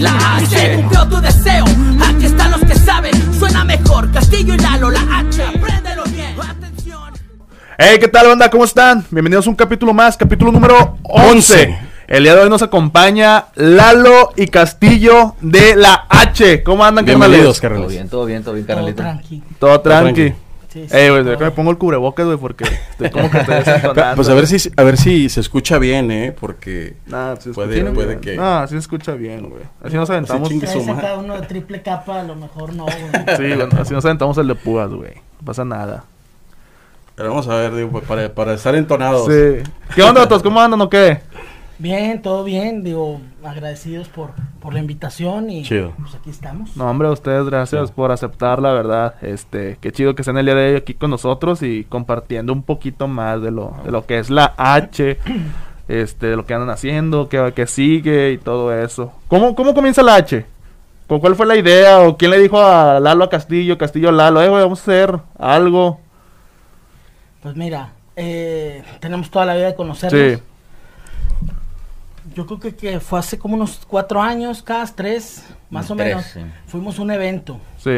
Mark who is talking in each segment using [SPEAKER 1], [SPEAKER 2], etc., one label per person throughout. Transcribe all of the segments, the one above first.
[SPEAKER 1] la H. Se cumplió tu deseo, aquí están los que saben. Suena mejor, Castillo y Lalo, la H. Apréndelo bien, atención.
[SPEAKER 2] Hey, ¿qué tal, banda? ¿Cómo están? Bienvenidos a un capítulo más, capítulo número 11. El día de hoy nos acompaña Lalo y Castillo de la H. ¿Cómo andan,
[SPEAKER 3] Bienvenidos,
[SPEAKER 2] carnales?
[SPEAKER 4] Todo bien, todo bien, todo bien,
[SPEAKER 5] Todo
[SPEAKER 4] carnalito.
[SPEAKER 5] tranqui.
[SPEAKER 2] Todo tranqui.
[SPEAKER 5] Sí, sí,
[SPEAKER 2] Ey, güey, déjame
[SPEAKER 5] bien.
[SPEAKER 2] pongo el cubrebocas, güey, porque estoy como que estoy desentonando.
[SPEAKER 3] Pues a ver si a ver si se escucha bien, eh, porque
[SPEAKER 2] Nah, sí se
[SPEAKER 3] Puede-
[SPEAKER 2] escucha
[SPEAKER 3] puede
[SPEAKER 2] bien.
[SPEAKER 3] que-
[SPEAKER 2] No, sí se escucha bien, güey. Así nos aventamos.
[SPEAKER 3] chingue
[SPEAKER 5] Si
[SPEAKER 3] su madre.
[SPEAKER 5] saca uno de triple capa, a lo mejor no, güey.
[SPEAKER 2] Sí, güey, así nos aventamos el de púas, güey. No pasa nada.
[SPEAKER 3] pero vamos a ver, digo, pues, para, para estar entonados.
[SPEAKER 2] Sí. ¿Qué onda, todos? ¿Cómo andan o qué?
[SPEAKER 5] Bien, todo bien. Digo, agradecidos por, por la invitación y
[SPEAKER 3] Chido.
[SPEAKER 5] pues aquí estamos.
[SPEAKER 2] No, hombre, a ustedes gracias por aceptar, la verdad. Este, qué chido que estén el día de hoy aquí con nosotros y compartiendo un poquito más de lo, de lo que es la H, este, de lo que andan haciendo, qué, qué sigue y todo eso. ¿Cómo, ¿Cómo comienza la H? ¿Con cuál fue la idea? ¿O quién le dijo a Lalo a Castillo, Castillo a Lalo, eh, güey, vamos a hacer algo?
[SPEAKER 5] Pues mira, eh, tenemos toda la vida de conocernos.
[SPEAKER 2] Sí,
[SPEAKER 5] Yo creo que, que fue hace como unos cuatro años, cada tres, más o
[SPEAKER 4] Tres,
[SPEAKER 5] menos.
[SPEAKER 4] sí.
[SPEAKER 5] Fuimos a un evento
[SPEAKER 2] sí.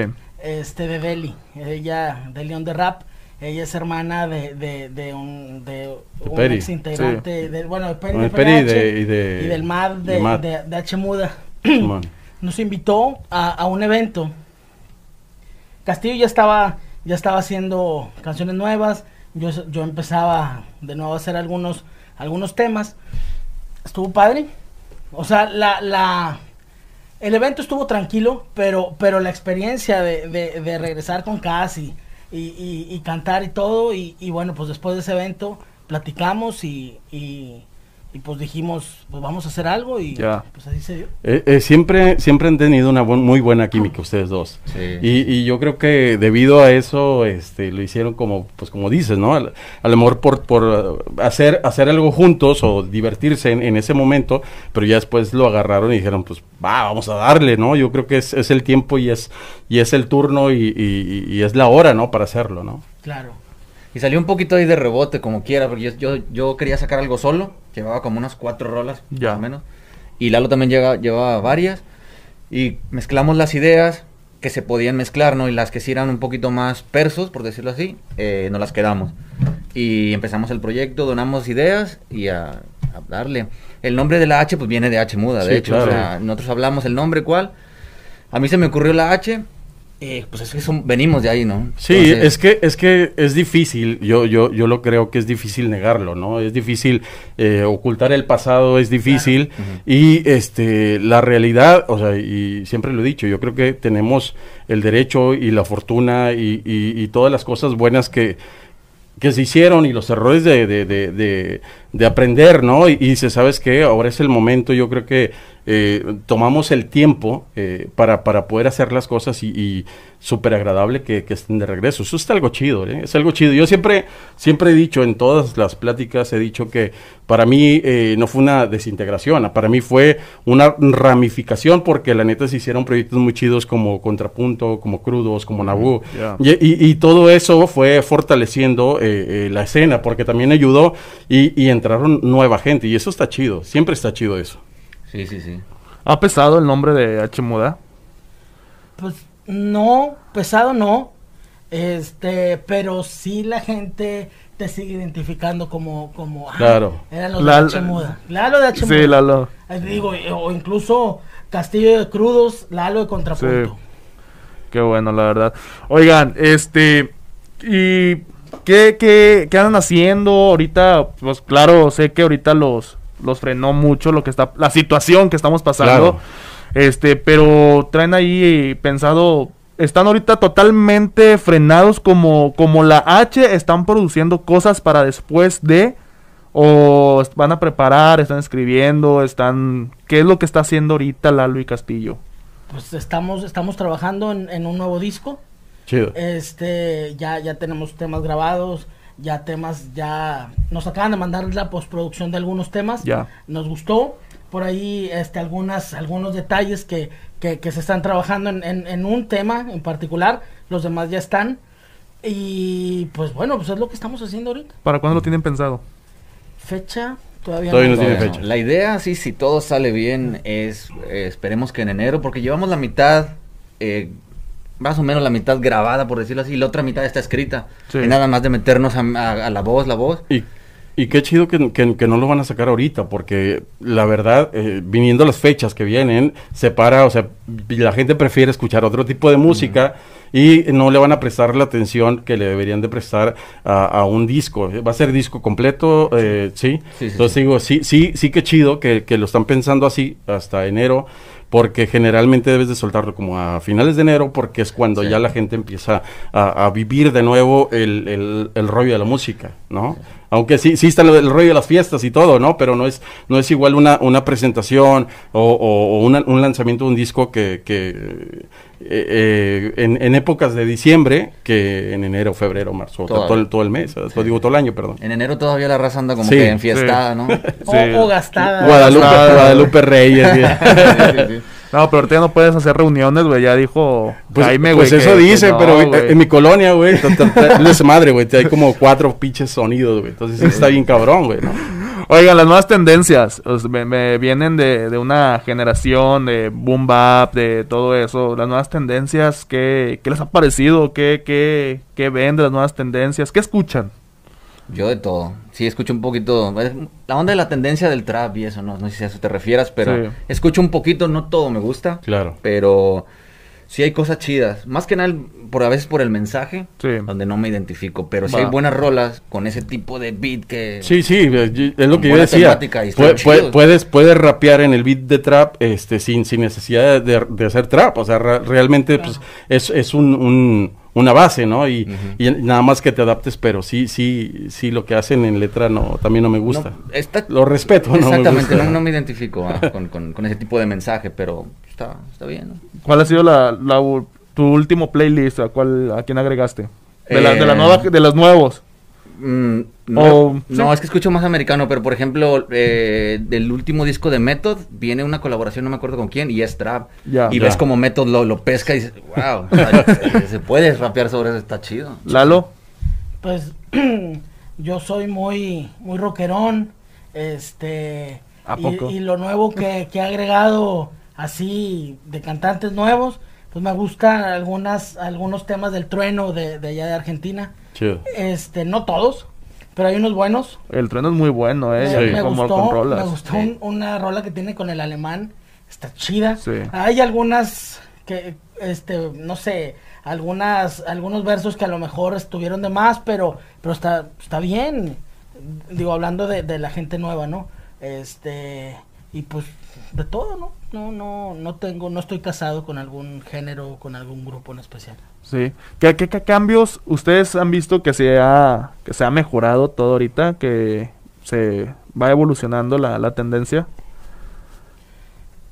[SPEAKER 5] este de Deli, ella de León de Rap. Ella es hermana de, de, de un, de un
[SPEAKER 3] Peri,
[SPEAKER 5] ex integrante, de, bueno, de Peri,
[SPEAKER 3] y de- y de-
[SPEAKER 5] y del MAD de,
[SPEAKER 3] de Mad.
[SPEAKER 5] de- de H Muda. Nos invitó a, a un evento. Castillo ya estaba, ya estaba haciendo canciones nuevas. Yo, yo empezaba de nuevo a hacer algunos, algunos temas. Estuvo padre. O sea, la, la, el evento estuvo tranquilo, pero, pero la experiencia de, de, regresar con Cas y, y, y- y cantar y todo. Y, y bueno, pues después de ese evento platicamos y, y, pues dijimos, pues vamos a hacer algo y
[SPEAKER 2] Ya.
[SPEAKER 5] pues así se dio.
[SPEAKER 3] Eh, eh, siempre, siempre han tenido una buen- muy buena química ustedes dos.
[SPEAKER 4] Sí.
[SPEAKER 3] Y, y yo creo que debido a eso, este, lo hicieron como, pues como dices, ¿no? A, a lo mejor por, por uh, hacer, hacer algo juntos o divertirse en, en ese momento, pero ya después lo agarraron y dijeron, pues va, vamos a darle, ¿no? Yo creo que es, es el tiempo y es, y es el turno y, y- y es la hora, ¿no? Para hacerlo, ¿no?
[SPEAKER 5] Claro.
[SPEAKER 4] Y salió un poquito ahí de rebote, como quiera, porque yo, yo, yo quería sacar algo solo, llevaba como unas cuatro rolas,
[SPEAKER 2] Ya.
[SPEAKER 4] más o menos. Y Lalo también llega, llevaba varias, y mezclamos las ideas que se podían mezclar, ¿no? Y las que sí eran un poquito más persos, por decirlo así, eh, nos las quedamos. Y empezamos el proyecto, donamos ideas y a, a darle. El nombre de la H, pues viene de H muda, de hecho. o sea, nosotros hablamos el nombre, ¿cuál? A mí se me ocurrió la H, eh, pues es que son- venimos de ahí, ¿no?
[SPEAKER 3] Sí,
[SPEAKER 4] Entonces-
[SPEAKER 3] es que es que es difícil. Yo yo yo lo creo que es difícil negarlo, ¿no? Es difícil eh, ocultar el pasado, es difícil y este la realidad, o sea, y siempre lo he dicho. Yo creo que tenemos el derecho y la fortuna y, y- y todas las cosas buenas que que se hicieron y los errores de, de, de, de- de aprender, ¿no? Y, dice, ¿sabes qué? Ahora es el momento, yo creo que eh, tomamos el tiempo eh, para, para poder hacer las cosas y, y súper agradable que, que estén de regreso. Eso está algo chido, ¿eh? Es algo chido. Yo siempre, siempre he dicho, en todas las pláticas he dicho que para mí eh, no fue una desintegración, para mí fue una ramificación porque la neta se hicieron proyectos muy chidos como Contrapunto, como Crudos, como.
[SPEAKER 2] Ya.
[SPEAKER 3] Y, y- y todo eso fue fortaleciendo la escena, porque también ayudó y, y entraron nueva gente, y eso está chido, siempre está chido eso.
[SPEAKER 4] Sí, sí, sí.
[SPEAKER 2] ¿Ha pesado el nombre de H Muda?
[SPEAKER 5] Pues no, pesado no. Este, pero sí la gente te sigue identificando como, como ah,
[SPEAKER 3] Claro.
[SPEAKER 5] eran los de H muda. Lalo de H muda.
[SPEAKER 2] Sí, Lalo.
[SPEAKER 5] Digo, o incluso Castillo de Crudos, Lalo de Contrapunto.
[SPEAKER 2] Sí. Qué bueno, la verdad. Oigan, este. ¿Y qué, qué, qué andan haciendo ahorita? Pues claro, sé que ahorita los, los frenó mucho lo que está. La situación que estamos pasando.
[SPEAKER 3] Claro.
[SPEAKER 2] Este, pero traen ahí pensado. Están ahorita totalmente frenados como, como la H. Están produciendo cosas para después de. O van a preparar, están escribiendo, están. ¿Qué es lo que está haciendo ahorita Lalo y Castillo?
[SPEAKER 5] Pues estamos, estamos trabajando en, en un nuevo disco.
[SPEAKER 3] Chido.
[SPEAKER 5] Este, ya, ya tenemos temas grabados, ya temas, ya nos acaban de mandar la postproducción de algunos temas.
[SPEAKER 2] Ya.
[SPEAKER 5] Nos gustó. Por ahí, este, algunas, algunos detalles que, que, que se están trabajando en, en, en un tema en particular. Los demás ya están. Y pues bueno, pues es lo que estamos haciendo ahorita.
[SPEAKER 2] ¿Para cuándo lo tienen pensado?
[SPEAKER 5] Fecha, Todavía,
[SPEAKER 3] Todavía no
[SPEAKER 5] no.
[SPEAKER 3] tiene fecha.
[SPEAKER 4] La idea, sí, si todo sale bien, es eh, esperemos que en enero, porque llevamos la mitad, eh, más o menos la mitad grabada, por decirlo así, y la otra mitad está escrita.
[SPEAKER 2] Sí.
[SPEAKER 4] Y nada más de meternos a, a- a la voz, la voz.
[SPEAKER 3] Y, y qué chido que, que- que no lo van a sacar ahorita, porque la verdad, eh, viniendo las fechas que vienen, se para, o sea, la gente prefiere escuchar otro tipo de música y no le van a prestar la atención que le deberían de prestar a, a un disco. Va a ser disco completo, eh, ¿sí?
[SPEAKER 4] Sí, sí,
[SPEAKER 3] Entonces digo, sí, sí, sí que chido que, que lo están pensando así hasta enero. Porque generalmente debes de soltarlo como a finales de enero, porque es cuando
[SPEAKER 4] Sí.
[SPEAKER 3] ya la gente empieza a, a vivir de nuevo el, el- el rollo de la música, ¿no? Aunque sí, sí está lo del rollo de las fiestas y todo, ¿no? Pero no es, no es igual una, una presentación o, o- o una- un lanzamiento de un disco que, que, eh, eh, en, en épocas de diciembre que en enero, febrero, marzo, o sea,
[SPEAKER 4] Todavía.
[SPEAKER 3] todo, el, todo el mes, todo, digo todo el año, perdón.
[SPEAKER 4] En enero todavía la raza anda como
[SPEAKER 3] Sí,
[SPEAKER 4] que enfiestada, ¿no?
[SPEAKER 5] O,
[SPEAKER 2] Sí.
[SPEAKER 5] o gastada.
[SPEAKER 3] Guadalupe, Guadalupe Reyes.
[SPEAKER 2] No, pero ahorita ya no puedes hacer reuniones, güey. Ya dijo
[SPEAKER 3] Pues,
[SPEAKER 2] Jaime,
[SPEAKER 3] pues
[SPEAKER 2] güey.
[SPEAKER 3] eso
[SPEAKER 2] que- que
[SPEAKER 3] dice,
[SPEAKER 2] no,
[SPEAKER 3] pero en mi colonia, güey, es madre, güey, hay como cuatro pinches sonidos, güey. Entonces sí está bien cabrón, güey, ¿no?
[SPEAKER 2] Oigan, las nuevas tendencias me, me vienen de, de una generación de boom bap, de todo eso. Las nuevas tendencias, ¿qué, qué les ha parecido? ¿Qué, qué, ¿Qué ven de las nuevas tendencias? ¿Qué escuchan?
[SPEAKER 4] Yo de todo. Sí, escucho un poquito. La onda de la tendencia del trap y eso, no, no sé si a eso te refieras, pero
[SPEAKER 2] Sí.
[SPEAKER 4] escucho un poquito, no todo me gusta.
[SPEAKER 3] Claro.
[SPEAKER 4] Pero sí hay cosas chidas. Más que nada, el- por a veces por el mensaje,
[SPEAKER 2] Sí.
[SPEAKER 4] donde no me identifico. Pero sí
[SPEAKER 2] Va.
[SPEAKER 4] hay buenas rolas con ese tipo de beat que.
[SPEAKER 3] Sí, sí, es lo que yo decía.
[SPEAKER 4] chidos.
[SPEAKER 3] puedes, puedes rapear en el beat de trap este, sin, sin necesidad de, de hacer trap. O sea, realmente pues, es, es un, un- una base, ¿no? Y, nada más que te adaptes, pero sí, sí, sí, lo que hacen en letra no, también no me gusta.
[SPEAKER 4] No, está-
[SPEAKER 3] Lo respeto, no me
[SPEAKER 4] Exactamente,
[SPEAKER 3] gusta.
[SPEAKER 4] no, no me identifico ah, con, con- con ese tipo de mensaje, pero está, está bien. ¿no?
[SPEAKER 2] ¿Cuál ha sido la, tu último playlist? ¿A, cuál, ¿A quién agregaste? De, la, de, la
[SPEAKER 4] Eh,
[SPEAKER 2] nueva, de los nuevos.
[SPEAKER 4] Mm, no,
[SPEAKER 2] O-
[SPEAKER 4] no,
[SPEAKER 2] sí.
[SPEAKER 4] es que escucho más americano, pero por ejemplo, eh, del último disco de Method viene una colaboración, no me acuerdo con quién, y es trap. Y ves como Method lo, lo pesca y dices, wow, o sea, se, se puede rapear sobre eso, está chido.
[SPEAKER 2] Lalo.
[SPEAKER 5] Pues yo soy muy, muy rockerón. Este.
[SPEAKER 2] ¿A
[SPEAKER 5] y-
[SPEAKER 2] poco?
[SPEAKER 5] Y, lo nuevo que, que ha agregado así de cantantes nuevos, pues me gustan algunas, algunos temas del trueno de, de allá de Argentina.
[SPEAKER 3] Chido.
[SPEAKER 5] Este, no todos, pero hay unos buenos.
[SPEAKER 2] El trueno es muy bueno, ¿eh?
[SPEAKER 5] Me,
[SPEAKER 3] Sí.
[SPEAKER 5] me
[SPEAKER 2] Como
[SPEAKER 5] gustó, me gustó
[SPEAKER 4] Sí.
[SPEAKER 5] un- una rola que tiene con el alemán. Está chida.
[SPEAKER 2] Sí.
[SPEAKER 5] Hay algunas que, este, no sé, algunas, algunos versos que a lo mejor estuvieron de más, pero, pero está, está bien. Digo, hablando de, de la gente nueva, ¿no? Este, y pues, de todo, ¿no? No, no, no tengo, no estoy casado con algún género, con algún grupo en especial.
[SPEAKER 2] Sí. ¿Qué, qué, qué cambios ustedes han visto que se ha, que se ha mejorado todo ahorita? Que se va evolucionando la, la tendencia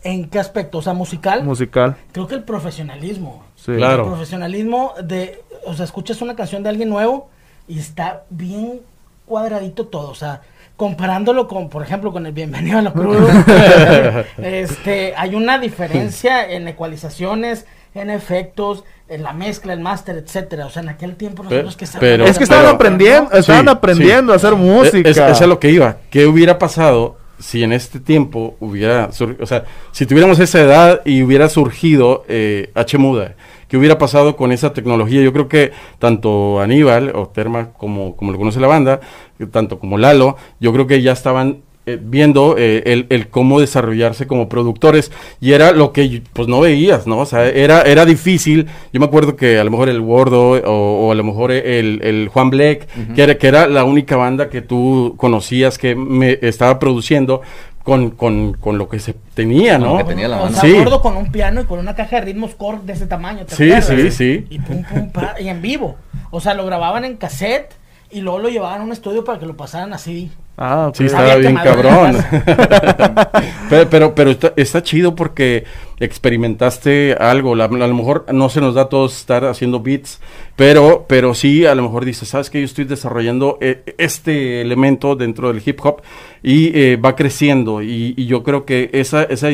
[SPEAKER 5] ¿En qué aspecto? O sea, musical.
[SPEAKER 2] musical.
[SPEAKER 5] Creo que el profesionalismo.
[SPEAKER 2] Sí.
[SPEAKER 3] Claro.
[SPEAKER 5] El profesionalismo de, o sea, escuchas una canción de alguien nuevo y está bien cuadradito todo, o sea, comparándolo con, por ejemplo, con el Bienvenido a lo Crudo, este, hay una diferencia en ecualizaciones, en efectos, en la mezcla, el máster, etcétera, o sea, en aquel tiempo nosotros que
[SPEAKER 3] pero-
[SPEAKER 2] Es que estaban
[SPEAKER 3] pero-
[SPEAKER 2] aprendiendo, estaban
[SPEAKER 3] sí.
[SPEAKER 2] aprendiendo a hacer música.
[SPEAKER 3] Es, es a lo que iba. ¿Qué hubiera pasado si en este tiempo hubiera, o sea, si tuviéramos esa edad y hubiera surgido eh, H Muda? ¿Qué hubiera pasado con esa tecnología? Yo creo que tanto Aníbal o Terma, como, como lo conoce la banda, eh, tanto como Lalo, yo creo que ya estaban eh, viendo eh, el, el cómo desarrollarse como productores y era lo que pues no veías, ¿no? O sea, era, era difícil. Yo me acuerdo que a lo mejor el Gordo o, o a lo mejor el, el Juan Black, que, era, que era la única banda que tú conocías que me estaba produciendo con, con, con lo que se tenía,
[SPEAKER 4] Con
[SPEAKER 3] ¿no?
[SPEAKER 4] lo que tenía la
[SPEAKER 5] o
[SPEAKER 4] banda.
[SPEAKER 5] sea,
[SPEAKER 3] Sí.
[SPEAKER 5] gordo con un piano y con una caja de ritmos core de ese tamaño, ¿te
[SPEAKER 3] Sí,
[SPEAKER 5] acuerdas?
[SPEAKER 3] sí, sí.
[SPEAKER 5] Y pum, pum, pa, y en vivo. O sea, lo grababan en cassette y luego lo llevaban a un estudio para que lo pasaran así.
[SPEAKER 2] Ah, ok.
[SPEAKER 3] Sí, estaba bien cabrón. pero pero, pero está, está chido porque experimentaste algo. La- a lo mejor no se nos da a todos estar haciendo beats, pero, pero sí, a lo mejor dices, ¿sabes que Yo estoy desarrollando eh, este elemento dentro del hip hop y eh, va creciendo. Y, y yo creo que esa, esa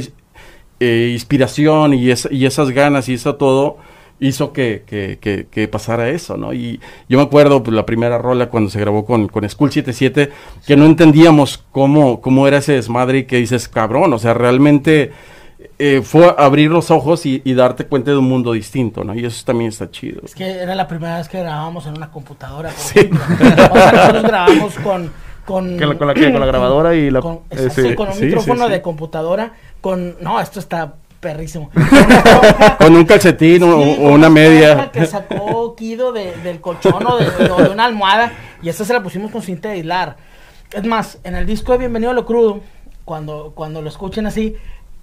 [SPEAKER 3] eh, inspiración y, esa- y esas ganas y eso todo hizo que, que, que, que pasara eso, ¿no? Y yo me acuerdo, pues, la primera rola cuando se grabó con, con School 77, que no entendíamos cómo, cómo era ese desmadre y que dices, cabrón, o sea, realmente eh, fue abrir los ojos y, y darte cuenta de un mundo distinto, ¿no? Y eso también está chido.
[SPEAKER 5] Es que era la primera vez que grabábamos en una computadora. O sea, nosotros grabamos con. Con,
[SPEAKER 2] Que la- con la que- con la grabadora y la-
[SPEAKER 5] con,
[SPEAKER 2] eh, sí,
[SPEAKER 5] con un
[SPEAKER 3] sí,
[SPEAKER 5] micrófono
[SPEAKER 3] sí, sí.
[SPEAKER 5] de computadora. Con. No, esto está perrísimo.
[SPEAKER 3] Con un calcetín o,
[SPEAKER 5] Sí,
[SPEAKER 3] o una media.
[SPEAKER 5] que sacó Kido de- del colchón o de, de- de una almohada. Y esta se la pusimos con cinta de hilar. Es más, en el disco de Bienvenido a lo Crudo, cuando, cuando lo escuchen así,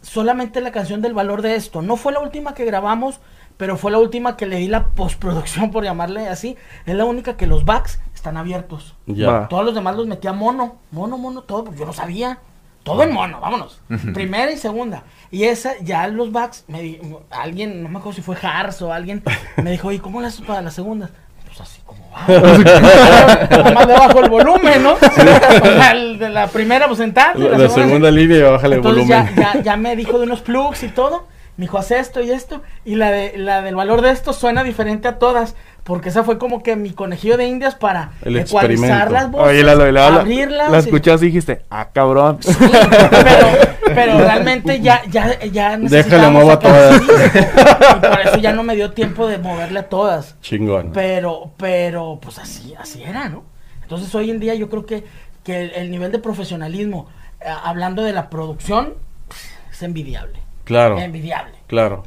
[SPEAKER 5] solamente la canción del valor de esto. No fue la última que grabamos, pero fue la última que le di la postproducción, por llamarle así. Es la única que los backs están abiertos.
[SPEAKER 3] Ya.
[SPEAKER 5] Todos los demás los metía mono, mono, mono, todo, porque yo no sabía. Todo en mono, vámonos. Primera y segunda. Y esa, ya los backs, me di- alguien, no me acuerdo si fue Hars o alguien, me dijo, ¿y cómo le haces para la segunda? Pues así como va. Nada más debajo el volumen, ¿no? De la primera, pues sentate.
[SPEAKER 3] La, la segunda línea, bájale el volumen.
[SPEAKER 5] ya, ya, ya me dijo de unos plugs y todo. Me dijo, haz esto y esto. Y la, de, la del valor de esto suena diferente a todas. Porque esa fue como que mi conejillo de indias para
[SPEAKER 3] El
[SPEAKER 5] ecualizar
[SPEAKER 3] experimento.
[SPEAKER 5] las voces,
[SPEAKER 2] Oye, la, la, la, la,
[SPEAKER 5] abrirlas.
[SPEAKER 2] la escuchaste y dijiste, ah, cabrón.
[SPEAKER 5] pero, pero realmente ya, ya, ya
[SPEAKER 3] Déjale, muevo a todas.
[SPEAKER 5] Y por eso ya no me dio tiempo de moverle a todas.
[SPEAKER 3] Chingón.
[SPEAKER 5] Pero, pero, pues así, así era, ¿no? Entonces hoy en día yo creo que, que el, el nivel de profesionalismo, eh, hablando de la producción, es envidiable.
[SPEAKER 3] Claro.
[SPEAKER 5] Envidiable.
[SPEAKER 3] Claro.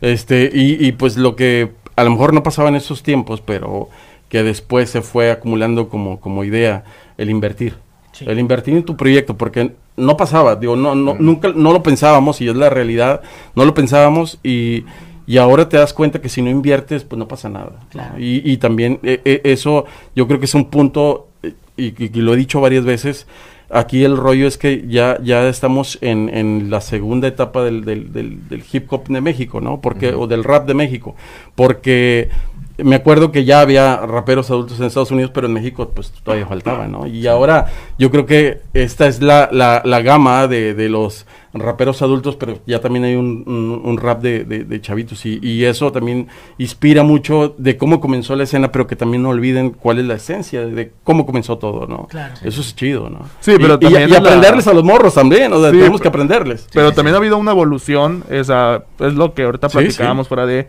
[SPEAKER 3] Este, y, y pues lo que a lo mejor no pasaba en esos tiempos, pero que después se fue acumulando como, como idea, el invertir.
[SPEAKER 5] Sí.
[SPEAKER 3] El invertir en tu proyecto, porque no pasaba, digo, no, no, nunca, no lo pensábamos, y es la realidad, no lo pensábamos, y, y ahora te das cuenta que si no inviertes, pues no pasa nada. Y, y también eh, eh, eso, yo creo que es un punto, eh, y, y- y lo he dicho varias veces, aquí el rollo es que ya, ya estamos en, en la segunda etapa del, del, del- del hip hop de México, ¿no? Porque, o del rap de México, porque me acuerdo que ya había raperos adultos en Estados Unidos, pero en México pues todavía faltaba, ¿no? Y ahora yo creo que esta es la, la, la gama de, de los raperos adultos, pero ya también hay un, un- un rap de, de- de chavitos y, y eso también inspira mucho de cómo comenzó la escena, pero que también no olviden cuál es la esencia de cómo comenzó todo, ¿no?
[SPEAKER 5] Claro.
[SPEAKER 3] Eso es chido, ¿no?
[SPEAKER 2] Sí, pero
[SPEAKER 3] y, y-
[SPEAKER 2] también
[SPEAKER 3] y aprenderles a los morros también, o sea,
[SPEAKER 2] Sí,
[SPEAKER 3] tenemos que aprenderles.
[SPEAKER 2] Pero también ha habido una evolución, esa, es lo que ahorita
[SPEAKER 3] Sí,
[SPEAKER 2] platicábamos fuera de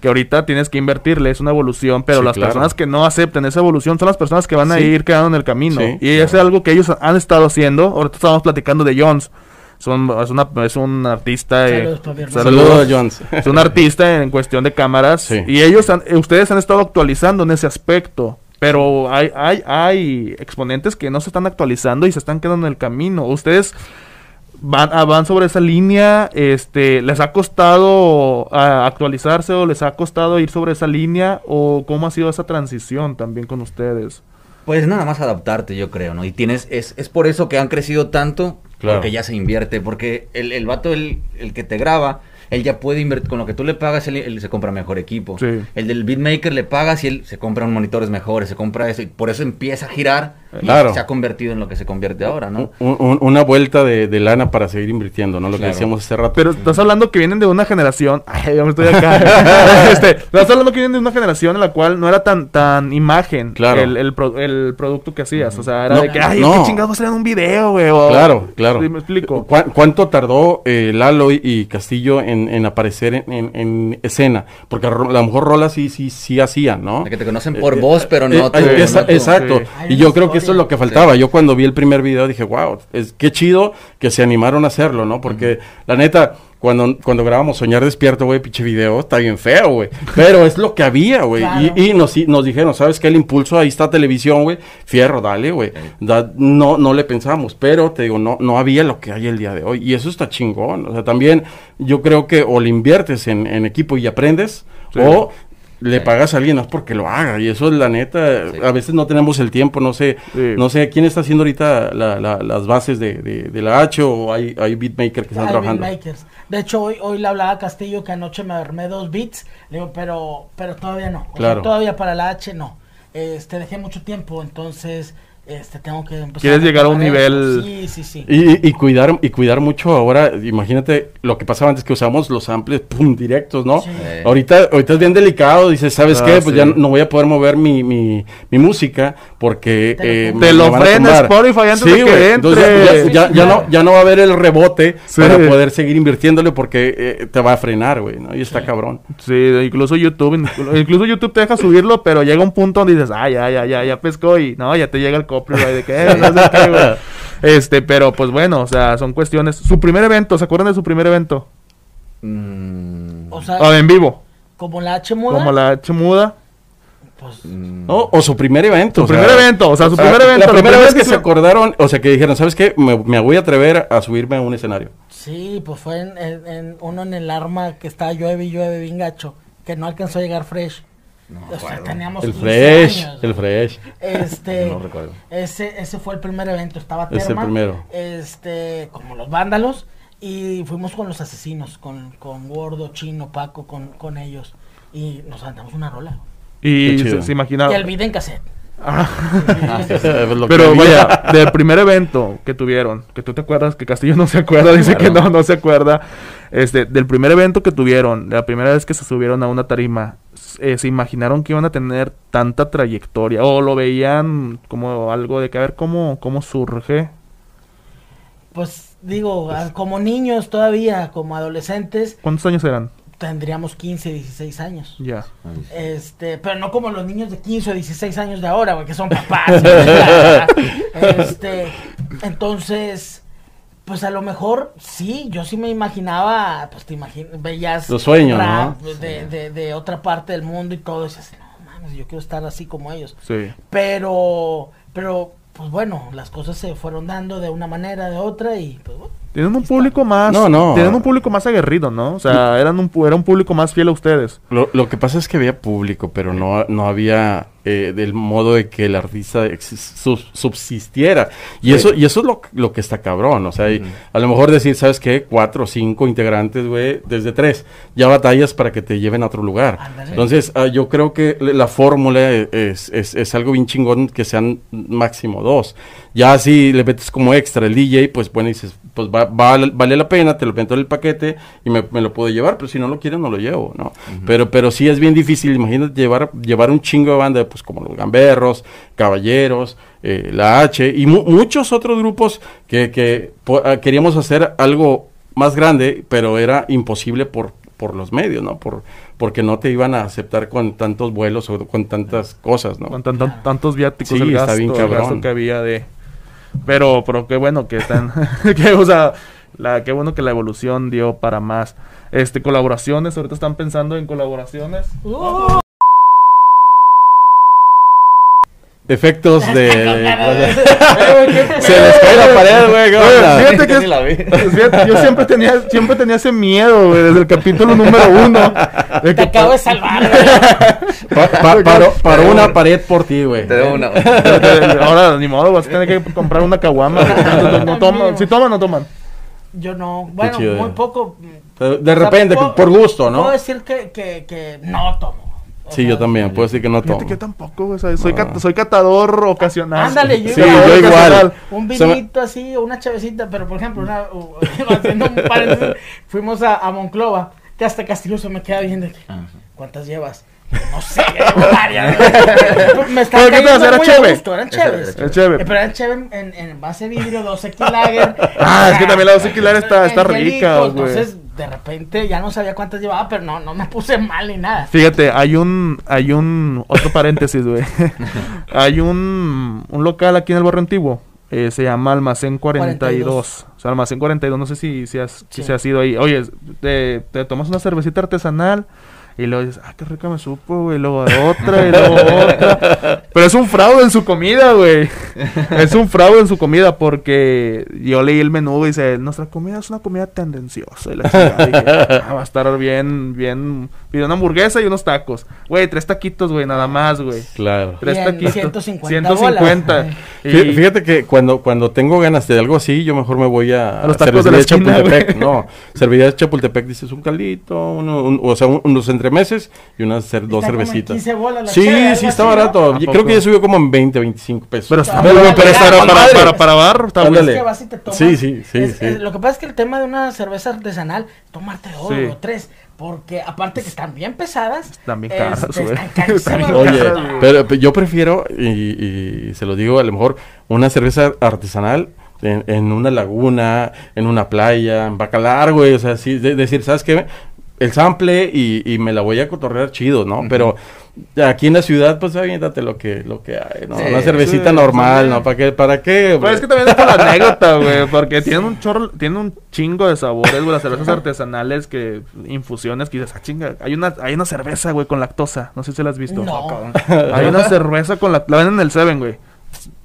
[SPEAKER 2] que ahorita tienes que invertirle, es una evolución, pero
[SPEAKER 3] Sí,
[SPEAKER 2] las
[SPEAKER 3] claro.
[SPEAKER 2] personas que no acepten esa evolución son las personas que van a
[SPEAKER 3] Sí.
[SPEAKER 2] ir quedando en el camino.
[SPEAKER 3] Sí,
[SPEAKER 2] y es algo que ellos han estado haciendo. Ahorita estábamos platicando de Jones. Son, es, una, es un artista. eh,
[SPEAKER 5] Saludos hermano.
[SPEAKER 3] Saludos a Jones.
[SPEAKER 2] Es un artista en cuestión de cámaras.
[SPEAKER 3] Sí.
[SPEAKER 2] Y ellos, han- eh, ustedes han estado actualizando en ese aspecto. Pero hay, hay, hay exponentes que no se están actualizando y se están quedando en el camino. Ustedes van, ah, van sobre esa línea. Este, ¿Les ha costado ah, actualizarse o les ha costado ir sobre esa línea? ¿O cómo ha sido esa transición también con ustedes?
[SPEAKER 4] Pues nada más adaptarte, yo creo, ¿no? Y tienes, es, es por eso que han crecido tanto,
[SPEAKER 3] Claro.
[SPEAKER 4] porque ya se invierte, porque el, el vato, el, el que te graba, él ya puede invertir, con lo que tú le pagas, él, él se compra mejor equipo.
[SPEAKER 2] Sí.
[SPEAKER 4] El del beatmaker le pagas y él se compra un monitores mejores, se compra eso, y por eso empieza a girar,
[SPEAKER 3] Claro.
[SPEAKER 4] se ha convertido en lo que se convierte ahora, ¿no?
[SPEAKER 3] Un- un- una vuelta de, de lana para seguir invirtiendo, ¿no? Lo que
[SPEAKER 4] Claro.
[SPEAKER 3] decíamos hace rato.
[SPEAKER 2] Pero estás hablando que vienen de una generación. Ay, ya me estoy acá. este, estás hablando que vienen de una generación en la cual no era tan tan imagen
[SPEAKER 3] Claro.
[SPEAKER 2] el, el, pro- el producto que hacías. O sea, era
[SPEAKER 3] No,
[SPEAKER 2] de que, ay,
[SPEAKER 3] no.
[SPEAKER 2] qué chingados va a ser en un video, güey.
[SPEAKER 3] Claro, claro.
[SPEAKER 2] Sí, me explico.
[SPEAKER 3] ¿Cuá- ¿Cuánto tardó eh, Lalo y- y Castillo en, en aparecer en, en- en escena? Porque a, lo mejor rolas sí, sí, sí hacían, ¿no?
[SPEAKER 4] De que te conocen por
[SPEAKER 3] Eh,
[SPEAKER 4] voz, pero no
[SPEAKER 3] eh,
[SPEAKER 4] tú,
[SPEAKER 3] eh,
[SPEAKER 4] no
[SPEAKER 3] esa-
[SPEAKER 4] tú.
[SPEAKER 3] Exacto.
[SPEAKER 2] Sí.
[SPEAKER 3] Y yo creo que eso es lo que faltaba. Yo cuando vi el primer video dije, wow, es qué chido que se animaron a hacerlo, ¿no? Porque la neta, cuando, cuando grabamos Soñar Despierto, güey, pinche video, está bien feo, güey. Pero es lo que había, güey.
[SPEAKER 5] Claro.
[SPEAKER 3] Y, y nos, y nos dijeron, ¿sabes qué? El impulso, ahí está televisión, güey. Fierro, dale, güey. Da- No, no le pensamos, pero te digo, no, no había lo que hay el día de hoy. Y eso está chingón. O sea, también yo creo que o le inviertes en, en equipo y aprendes,
[SPEAKER 2] Sí.
[SPEAKER 3] o le pagas a alguien más porque lo haga. Y eso es la neta.
[SPEAKER 4] Sí.
[SPEAKER 3] A veces no tenemos el tiempo, no sé.
[SPEAKER 2] Sí.
[SPEAKER 3] No sé quién está haciendo ahorita la- la- las bases de, de- de la H o hay, hay beatmaker que están
[SPEAKER 5] Hay
[SPEAKER 3] trabajando.
[SPEAKER 5] beatmakers. De hecho, hoy, hoy le hablaba a Castillo que anoche me armé dos beats. Le digo, pero, pero todavía no. O sea,
[SPEAKER 3] Claro.
[SPEAKER 5] todavía para la H no. Este, dejé mucho tiempo, entonces este, tengo que empezar
[SPEAKER 2] Quieres llegar a un nivel-
[SPEAKER 5] eso. Sí, sí, sí.
[SPEAKER 3] Y, y cuidar y cuidar mucho ahora, imagínate lo que pasaba antes que usábamos los samples pum, directos, ¿no?
[SPEAKER 5] Sí.
[SPEAKER 3] Ahorita, ahorita es bien delicado, dices, ¿sabes
[SPEAKER 2] Ah,
[SPEAKER 3] qué? Pues
[SPEAKER 2] sí.
[SPEAKER 3] ya no voy a poder mover mi, mi, mi música porque
[SPEAKER 5] Te lo
[SPEAKER 3] eh,
[SPEAKER 2] Te lo
[SPEAKER 3] a
[SPEAKER 2] frena. Spotify antes de que
[SPEAKER 3] güey, entonces
[SPEAKER 2] entre.
[SPEAKER 3] Ya, ya- ya no, ya no va a haber el rebote
[SPEAKER 2] Sí.
[SPEAKER 3] para poder seguir invirtiéndole porque eh, te va a frenar, güey, ¿no? Y está cabrón.
[SPEAKER 2] Sí, incluso YouTube, inclu- incluso YouTube te deja subirlo, pero llega un punto donde dices, ah, ya, ya, ya, ya pescó y no, ya te llega el copyright de que, eh, no sé qué, güey. Este, pero pues bueno, o sea, son cuestiones. Su primer evento, ¿se acuerdan de su primer evento?
[SPEAKER 4] mm,
[SPEAKER 5] O sea,
[SPEAKER 2] Ah, en vivo,
[SPEAKER 5] como la H muda,
[SPEAKER 2] como la H muda.
[SPEAKER 5] pues,
[SPEAKER 4] mm,
[SPEAKER 3] ¿No? O su primer evento.
[SPEAKER 2] Su
[SPEAKER 3] o sea,
[SPEAKER 2] primer evento, o sea, su
[SPEAKER 3] ah,
[SPEAKER 2] primer evento.
[SPEAKER 3] La primera vez que se acordaron, o sea, que dijeron, ¿sabes qué? Me, me voy a atrever a subirme a un escenario.
[SPEAKER 5] sí, pues fue en, en- en uno en el arma que estaba llueve y llueve bien gacho, que no alcanzó a llegar fresh.
[SPEAKER 4] No
[SPEAKER 5] O sea, teníamos
[SPEAKER 3] El
[SPEAKER 5] 15
[SPEAKER 3] fresh,
[SPEAKER 5] años.
[SPEAKER 3] el fresh.
[SPEAKER 5] Este,
[SPEAKER 4] No recuerdo.
[SPEAKER 5] ese, ese fue el primer evento, estaba
[SPEAKER 3] Ese
[SPEAKER 5] Terma,
[SPEAKER 3] primero.
[SPEAKER 5] este, como los vándalos, y fuimos con los asesinos, con, con Gordo, Chino, Paco, con, con ellos, y nos cantamos una rola.
[SPEAKER 2] Y se, se imaginaba.
[SPEAKER 5] Y el beat en cassette.
[SPEAKER 2] Ah, pero vaya, del primer evento que tuvieron, que tú te acuerdas, que Castillo no se acuerda, dice que no, no se acuerda. Este, del primer evento que tuvieron, la primera vez que se subieron a una tarima, eh, se imaginaron que iban a tener tanta trayectoria o lo veían como algo de que a ver cómo, cómo surge.
[SPEAKER 5] Pues digo, a- como niños todavía, como adolescentes,
[SPEAKER 2] ¿Cuántos años eran?
[SPEAKER 5] tendríamos 15, 16 años.
[SPEAKER 2] Ya.
[SPEAKER 5] Este, pero no como los niños de 15 o 16 años de ahora, güey, que son papás. este, entonces, pues a lo mejor sí, yo sí me imaginaba, pues te imaginas, veías
[SPEAKER 3] Los sueños,
[SPEAKER 5] rap
[SPEAKER 3] ¿no?
[SPEAKER 5] de, de, de otra parte del mundo y todo, y dices, no mames, yo quiero estar así como ellos.
[SPEAKER 2] Sí.
[SPEAKER 5] Pero, pero, pues bueno, las cosas se fueron dando de una manera, de otra, y pues bueno.
[SPEAKER 2] Tienen un público más.
[SPEAKER 3] No, no.
[SPEAKER 2] Tienen un público más aguerrido, ¿no? O sea, eran un, pu- era un público más fiel a ustedes.
[SPEAKER 3] Lo, lo que pasa es que había público, pero no, no había eh, del modo de que el artista sub- subsistiera. Y
[SPEAKER 4] Sí.
[SPEAKER 3] eso y eso es lo, lo que está cabrón. O sea, a lo mejor decir, ¿sabes qué? Cuatro o cinco integrantes, güey, desde tres. Ya batallas para que te lleven a otro lugar.
[SPEAKER 5] Ándale.
[SPEAKER 3] Entonces, ah, yo creo que la fórmula es, es, es algo bien chingón que sean máximo dos. Ya si le metes como extra el DJ, pues bueno, dices, pues va, va- vale la pena, te lo meto en el paquete y me, me lo puedo llevar, pero si no lo quieres, no lo llevo, ¿no? pero, pero sí es bien difícil, imagínate llevar, llevar un chingo de banda, pues como los Gamberros, Caballeros, eh, la H y mu- muchos otros grupos que, que po- ah, queríamos hacer algo más grande, pero era imposible por por los medios, ¿no? Por, porque no te iban a aceptar con tantos vuelos o con tantas cosas, ¿no?
[SPEAKER 2] Con tan- tan- tantos viáticos,
[SPEAKER 3] Sí,
[SPEAKER 2] el
[SPEAKER 3] está bien
[SPEAKER 2] el
[SPEAKER 3] cabrón.
[SPEAKER 2] gasto que había de... Pero, pero qué bueno que están... que, o sea, la, qué bueno que la evolución dio para más. Este, colaboraciones, ahorita están pensando en colaboraciones.
[SPEAKER 3] Efectos de...
[SPEAKER 5] Se
[SPEAKER 3] les cae la pared, güey.
[SPEAKER 2] fíjate que. Fíjate, yo siempre tenía, siempre tenía ese miedo, güey, desde el capítulo número uno. de
[SPEAKER 5] Te
[SPEAKER 2] que
[SPEAKER 5] acabo de salvar, güey.
[SPEAKER 3] Pa- pa- paró, paró una pared por ti, güey.
[SPEAKER 4] Te debo una.
[SPEAKER 2] Ahora, ni modo, vas a tener que comprar una caguama. No, no toman, si toman, no toman.
[SPEAKER 5] Yo no, bueno,
[SPEAKER 3] chido.
[SPEAKER 5] muy poco.
[SPEAKER 3] De, de
[SPEAKER 5] O sea,
[SPEAKER 3] repente,
[SPEAKER 5] puedo-
[SPEAKER 3] por gusto, ¿no?
[SPEAKER 5] Puedo decir que, que, que no tomo.
[SPEAKER 3] Sí, yo también, puedo decir que no
[SPEAKER 2] Fíjate
[SPEAKER 3] tomo.
[SPEAKER 2] que yo tampoco, güey, o sea, soy,
[SPEAKER 3] No.
[SPEAKER 2] cat- soy catador ocasional.
[SPEAKER 5] Ándale, yo
[SPEAKER 3] Sí, yo igual.
[SPEAKER 5] Un
[SPEAKER 3] me-
[SPEAKER 5] vinito así, o una chavecita, pero por ejemplo, una, haciendo un paréntesis, fuimos a, a Monclova, que hasta Castillo se me queda viendo. que, ¿Cuántas llevas? No sé, varias. me está
[SPEAKER 2] ¿Pero qué te
[SPEAKER 5] cayendo?
[SPEAKER 2] ¿Era
[SPEAKER 5] muy
[SPEAKER 2] cheve?
[SPEAKER 5] a gusto, eran
[SPEAKER 4] Esa era
[SPEAKER 2] chévere.
[SPEAKER 5] Eh, Pero eran chéves en, en base de vidrio, 12 Lager.
[SPEAKER 2] Ah, es que también la 12 Lager está- está rica, güey.
[SPEAKER 5] Entonces, de repente, ya no sabía cuántas llevaba, pero no, no me puse mal ni nada.
[SPEAKER 2] Fíjate, hay un, hay un, otro paréntesis, güey. hay un, un local aquí en el barrio antiguo. eh, se llama Almacén 42.
[SPEAKER 5] 42.
[SPEAKER 2] O sea, Almacén 42, no sé si, si, has, si
[SPEAKER 5] Sí.
[SPEAKER 2] se has ido ahí. Oye, te, te tomas una cervecita artesanal y luego dices, ah, qué rica me supo, güey. Luego otra y luego otra. Pero es un fraude en su comida, güey. es un fraude en su comida porque yo leí el menú y dice, nuestra comida es una comida tendenciosa. Y la. Dije, "Ah, va a estar bien, bien. Pide una hamburguesa y unos tacos. Güey, tres taquitos, güey, nada más, güey.
[SPEAKER 3] Claro.
[SPEAKER 2] Tres taquitos.
[SPEAKER 5] 150
[SPEAKER 2] 150.
[SPEAKER 5] bolas.
[SPEAKER 2] Y-
[SPEAKER 3] Fí- Fíjate que cuando, cuando tengo ganas de algo así, yo mejor me voy a,
[SPEAKER 2] A los tacos de la esquina,
[SPEAKER 3] Chapultepec. No, Cervecería Chapultepec dices un caldito, uno- un- o sea, un- unos entre entremeses y unas cer- dos cervecitas.
[SPEAKER 5] 15 bolas la
[SPEAKER 3] sí, sí, está
[SPEAKER 5] así, ¿no?
[SPEAKER 3] barato.
[SPEAKER 2] ¿A
[SPEAKER 3] Y Creo que ya subió como en 20, 25 pesos.
[SPEAKER 2] Pero está
[SPEAKER 5] Pero-
[SPEAKER 2] pero para,
[SPEAKER 3] madre.
[SPEAKER 2] para, para bar, está bueno.
[SPEAKER 5] Es que vas y te tomas.
[SPEAKER 3] Sí, sí, sí,
[SPEAKER 5] Es-
[SPEAKER 3] sí.
[SPEAKER 5] es- lo que pasa es que el tema de una cerveza artesanal, tomarte dos
[SPEAKER 2] Sí.
[SPEAKER 5] o tres, porque aparte que están bien pesadas,
[SPEAKER 2] Están bien caras,
[SPEAKER 5] este, están.
[SPEAKER 3] Oye, pero, pero yo prefiero, y, y se lo digo, a lo mejor una cerveza artesanal en, en una laguna, en una playa, en Bacalar, güey, o sea, sí, de- decir, ¿sabes qué? El sample y, y me la voy a cotorrear chido, ¿no? Pero aquí en la ciudad, pues aviéntate lo que, lo que hay, ¿no?
[SPEAKER 4] Sí,
[SPEAKER 3] una cervecita
[SPEAKER 2] sí,
[SPEAKER 3] normal,
[SPEAKER 2] sí.
[SPEAKER 3] ¿no? ¿Para qué? ¿Para qué?
[SPEAKER 2] Pues es que también es por la anécdota, güey, porque tienen un chorro, tienen un chingo de sabores, güey, las cervezas artesanales que infusiones que dices, ah, chinga, hay una hay una cerveza, güey, con lactosa, no sé si la has visto.
[SPEAKER 5] No.
[SPEAKER 2] Hay una cerveza con la la venden en el Seven, güey.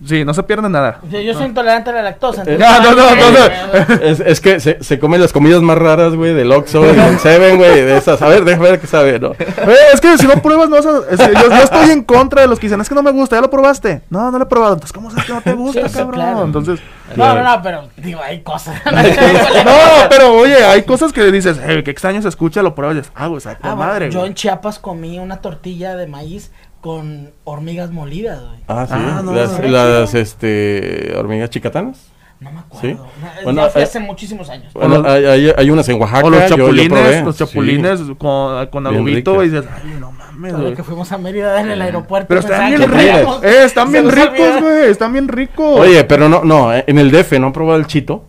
[SPEAKER 2] Sí, no se pierde nada.
[SPEAKER 5] Yo, yo soy intolerante a la lactosa. entonces-
[SPEAKER 2] No, no, no, no, no.
[SPEAKER 3] Es, es que se, se comen las comidas más raras, güey, del Oxxo y del Seven, güey, de esas. A ver, déjame ver qué sabe, ¿no?
[SPEAKER 2] Eh, es que si no pruebas, no vas a. es que yo, yo estoy en contra de los que dicen, es que no me gusta, ¿ya lo probaste? No, no lo he probado. Entonces, ¿cómo sabes que no te gusta,
[SPEAKER 5] Sí,
[SPEAKER 2] cabrón?
[SPEAKER 5] claro.
[SPEAKER 2] Entonces.
[SPEAKER 5] No, no, no, pero digo, hay cosas.
[SPEAKER 2] No, pero oye, hay cosas que dices, hey, qué extraño se escucha, lo pruebas y dices, ah, güey, sabe con
[SPEAKER 5] Ah,
[SPEAKER 2] madre,
[SPEAKER 5] yo
[SPEAKER 2] güey.
[SPEAKER 5] en Chiapas comí una tortilla de maíz con hormigas molidas, güey.
[SPEAKER 3] Ah, sí.
[SPEAKER 2] Ah, no,
[SPEAKER 3] las,
[SPEAKER 2] no.
[SPEAKER 3] las, este, hormigas chicatanas.
[SPEAKER 5] No me acuerdo.
[SPEAKER 3] Sí.
[SPEAKER 5] No,
[SPEAKER 3] Bueno,
[SPEAKER 5] fue
[SPEAKER 3] eh,
[SPEAKER 5] hace muchísimos años.
[SPEAKER 3] Bueno,
[SPEAKER 2] los-
[SPEAKER 3] hay, hay, hay unas en Oaxaca.
[SPEAKER 2] O los
[SPEAKER 3] yo- yo
[SPEAKER 2] chapulines, los
[SPEAKER 3] Sí.
[SPEAKER 2] chapulines con, con güey, y dices, ay, no mames, güey.
[SPEAKER 5] que fuimos a Mérida en el aeropuerto.
[SPEAKER 2] Pero están bien ricos, eh, están bien ricos, güey, están bien ricos.
[SPEAKER 3] Oye, pero no, no, eh, en el DF no han probado el chito.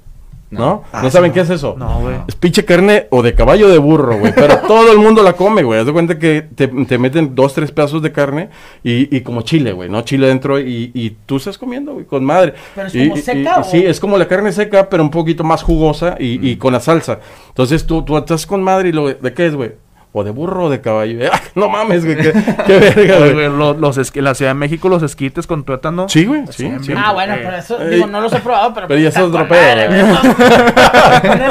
[SPEAKER 3] ¿No? ¿No,
[SPEAKER 2] Ah,
[SPEAKER 3] saben qué es eso?
[SPEAKER 2] No, güey.
[SPEAKER 3] Es pinche carne o de caballo o de burro, güey. Pero todo el mundo la come, güey. Haz de cuenta que te, te meten dos, tres pedazos de carne y, y como chile, güey, ¿no? Chile dentro y, y tú estás comiendo, güey, con madre.
[SPEAKER 5] Pero es
[SPEAKER 3] Y-
[SPEAKER 5] como seca, ¿o?
[SPEAKER 3] Sí, es como la carne seca, pero un poquito más jugosa y, y con la salsa. Entonces tú, tú estás con madre y lo, ¿de qué es, güey? O de burro o de caballo. Ah, no mames, güey. Qué, qué verga, güey.
[SPEAKER 2] los esqui- la Ciudad de México, los esquites con tuétano.
[SPEAKER 3] Sí, güey, sí,
[SPEAKER 5] Ah, bueno,
[SPEAKER 2] güey.
[SPEAKER 5] pero eso,
[SPEAKER 3] Eh,
[SPEAKER 5] digo, no los he probado, pero.
[SPEAKER 3] pero ya es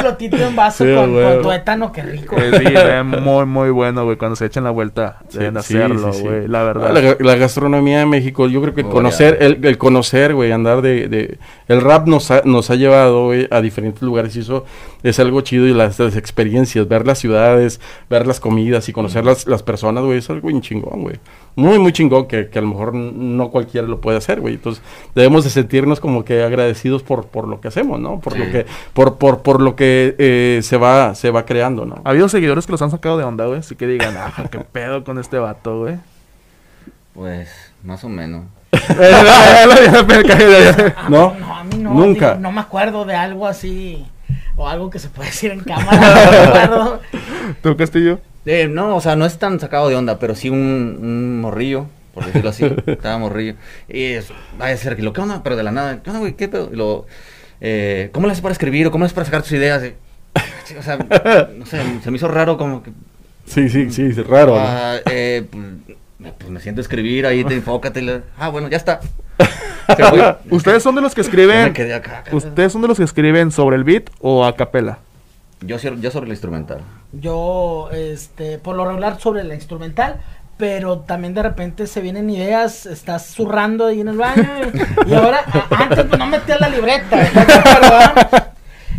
[SPEAKER 5] lotito en vaso
[SPEAKER 3] Sí,
[SPEAKER 5] con, con tuétano, qué rico.
[SPEAKER 2] Eh, sí, es muy, muy bueno, güey. Cuando se echan la vuelta, deben
[SPEAKER 3] Sí,
[SPEAKER 2] hacerlo,
[SPEAKER 3] sí, sí.
[SPEAKER 2] güey. La verdad.
[SPEAKER 3] La, ga- la gastronomía de México, yo creo que
[SPEAKER 4] Muy
[SPEAKER 3] conocer, el, el conocer, güey, andar de, de- El rap nos ha, nos ha llevado, güey, a diferentes lugares y eso es algo chido y las, las experiencias, ver las ciudades, ver las comidas y conocer las, las personas, güey, es algo bien chingón, güey. Muy, muy chingón que, que a lo mejor no cualquiera lo puede hacer, güey. Entonces, debemos de sentirnos como que agradecidos por, por lo que hacemos, ¿no? Por lo que, por, por, por lo que eh, se va, se va creando, ¿no?
[SPEAKER 2] Ha habido seguidores que los han sacado de onda, güey. Así que digan, ah, qué pedo con este vato, güey.
[SPEAKER 4] Pues, más o menos.
[SPEAKER 3] ¿No?
[SPEAKER 5] No, a mí no.
[SPEAKER 3] Nunca.
[SPEAKER 5] digo, no me acuerdo de algo así. O algo que se puede decir en cámara. No me acuerdo.
[SPEAKER 2] ¿Tú, Castillo?
[SPEAKER 4] Eh, no, o sea, no es tan sacado de onda, pero sí un, un morrillo, por decirlo así. estaba morrillo. Y es, vaya a ser que lo, ¿qué onda? Pero de la nada, ¿qué onda, güey? ¿Qué pedo? Y lo, eh, ¿Cómo le haces para escribir o cómo le haces para sacar tus ideas? O sea, no sé, se me hizo raro como que
[SPEAKER 3] Sí, sí, sí, es raro. ¿no?
[SPEAKER 4] Ah, eh, pues, pues me siento a escribir, ahí te enfócate. y le- Ah, bueno, ya está.
[SPEAKER 2] ¿Ustedes son de los que escriben?
[SPEAKER 4] acá, acá.
[SPEAKER 2] ¿Ustedes son de los que escriben sobre el beat o a capela?
[SPEAKER 4] Yo, yo sobre el instrumental.
[SPEAKER 5] Yo, este, por lo regular sobre la instrumental, pero también de repente se vienen ideas, estás zurrando ahí en el baño y, y ahora, a- antes pues, no metía la libreta.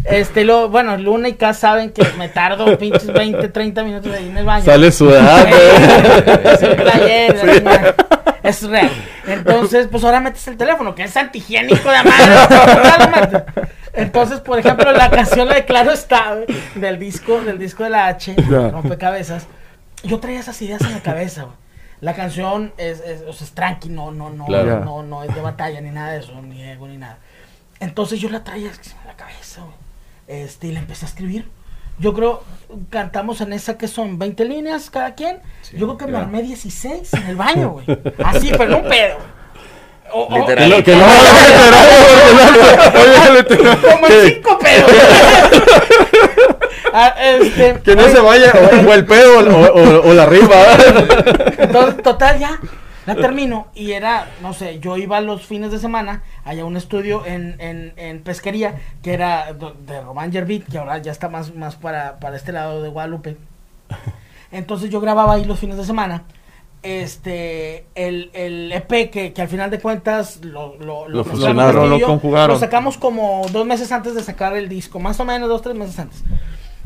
[SPEAKER 5] Este, lo, bueno, Luna y K saben que me tardo pinches 20, 30 minutos ahí en el baño.
[SPEAKER 3] Sale sudando.
[SPEAKER 5] Es un player. Es real. Entonces, pues ahora metes el teléfono, que es antihigiénico de madre. Entonces, por ejemplo, la canción la de Claro está, del disco, del disco de la H. Rompecabezas. Yo traía esas ideas en la cabeza, güey. La canción es, es, o sea, es tranqui, no, no, no,
[SPEAKER 3] Claro.
[SPEAKER 5] no, no es de batalla ni nada de eso, ni ego ni nada. Entonces yo la traía en la cabeza, güey. Este, y la empecé a escribir. Yo creo, cantamos en esa que son 20 líneas cada quien. yo creo que me armé 16 en el baño, güey. Así, pero no un pedo.
[SPEAKER 4] Literal.
[SPEAKER 3] Que no, que no,
[SPEAKER 5] Como en cinco pedos. Ah, este,
[SPEAKER 3] que no se vaya o, o el pedo o, o- o la riba.
[SPEAKER 5] Entonces, total, ya, la termino. Y era, no sé, yo iba los fines de semana allá a un estudio en, en, en pesquería, que era de Román Yerbit, que ahora ya está más, más para, para este lado de Guadalupe. Entonces yo grababa ahí los fines de semana. Este, el, el EP que, que al final de cuentas lo, lo,
[SPEAKER 3] Lo
[SPEAKER 2] conjugaron.
[SPEAKER 5] Lo sacamos como dos meses antes de sacar el disco, más o menos dos, tres meses antes.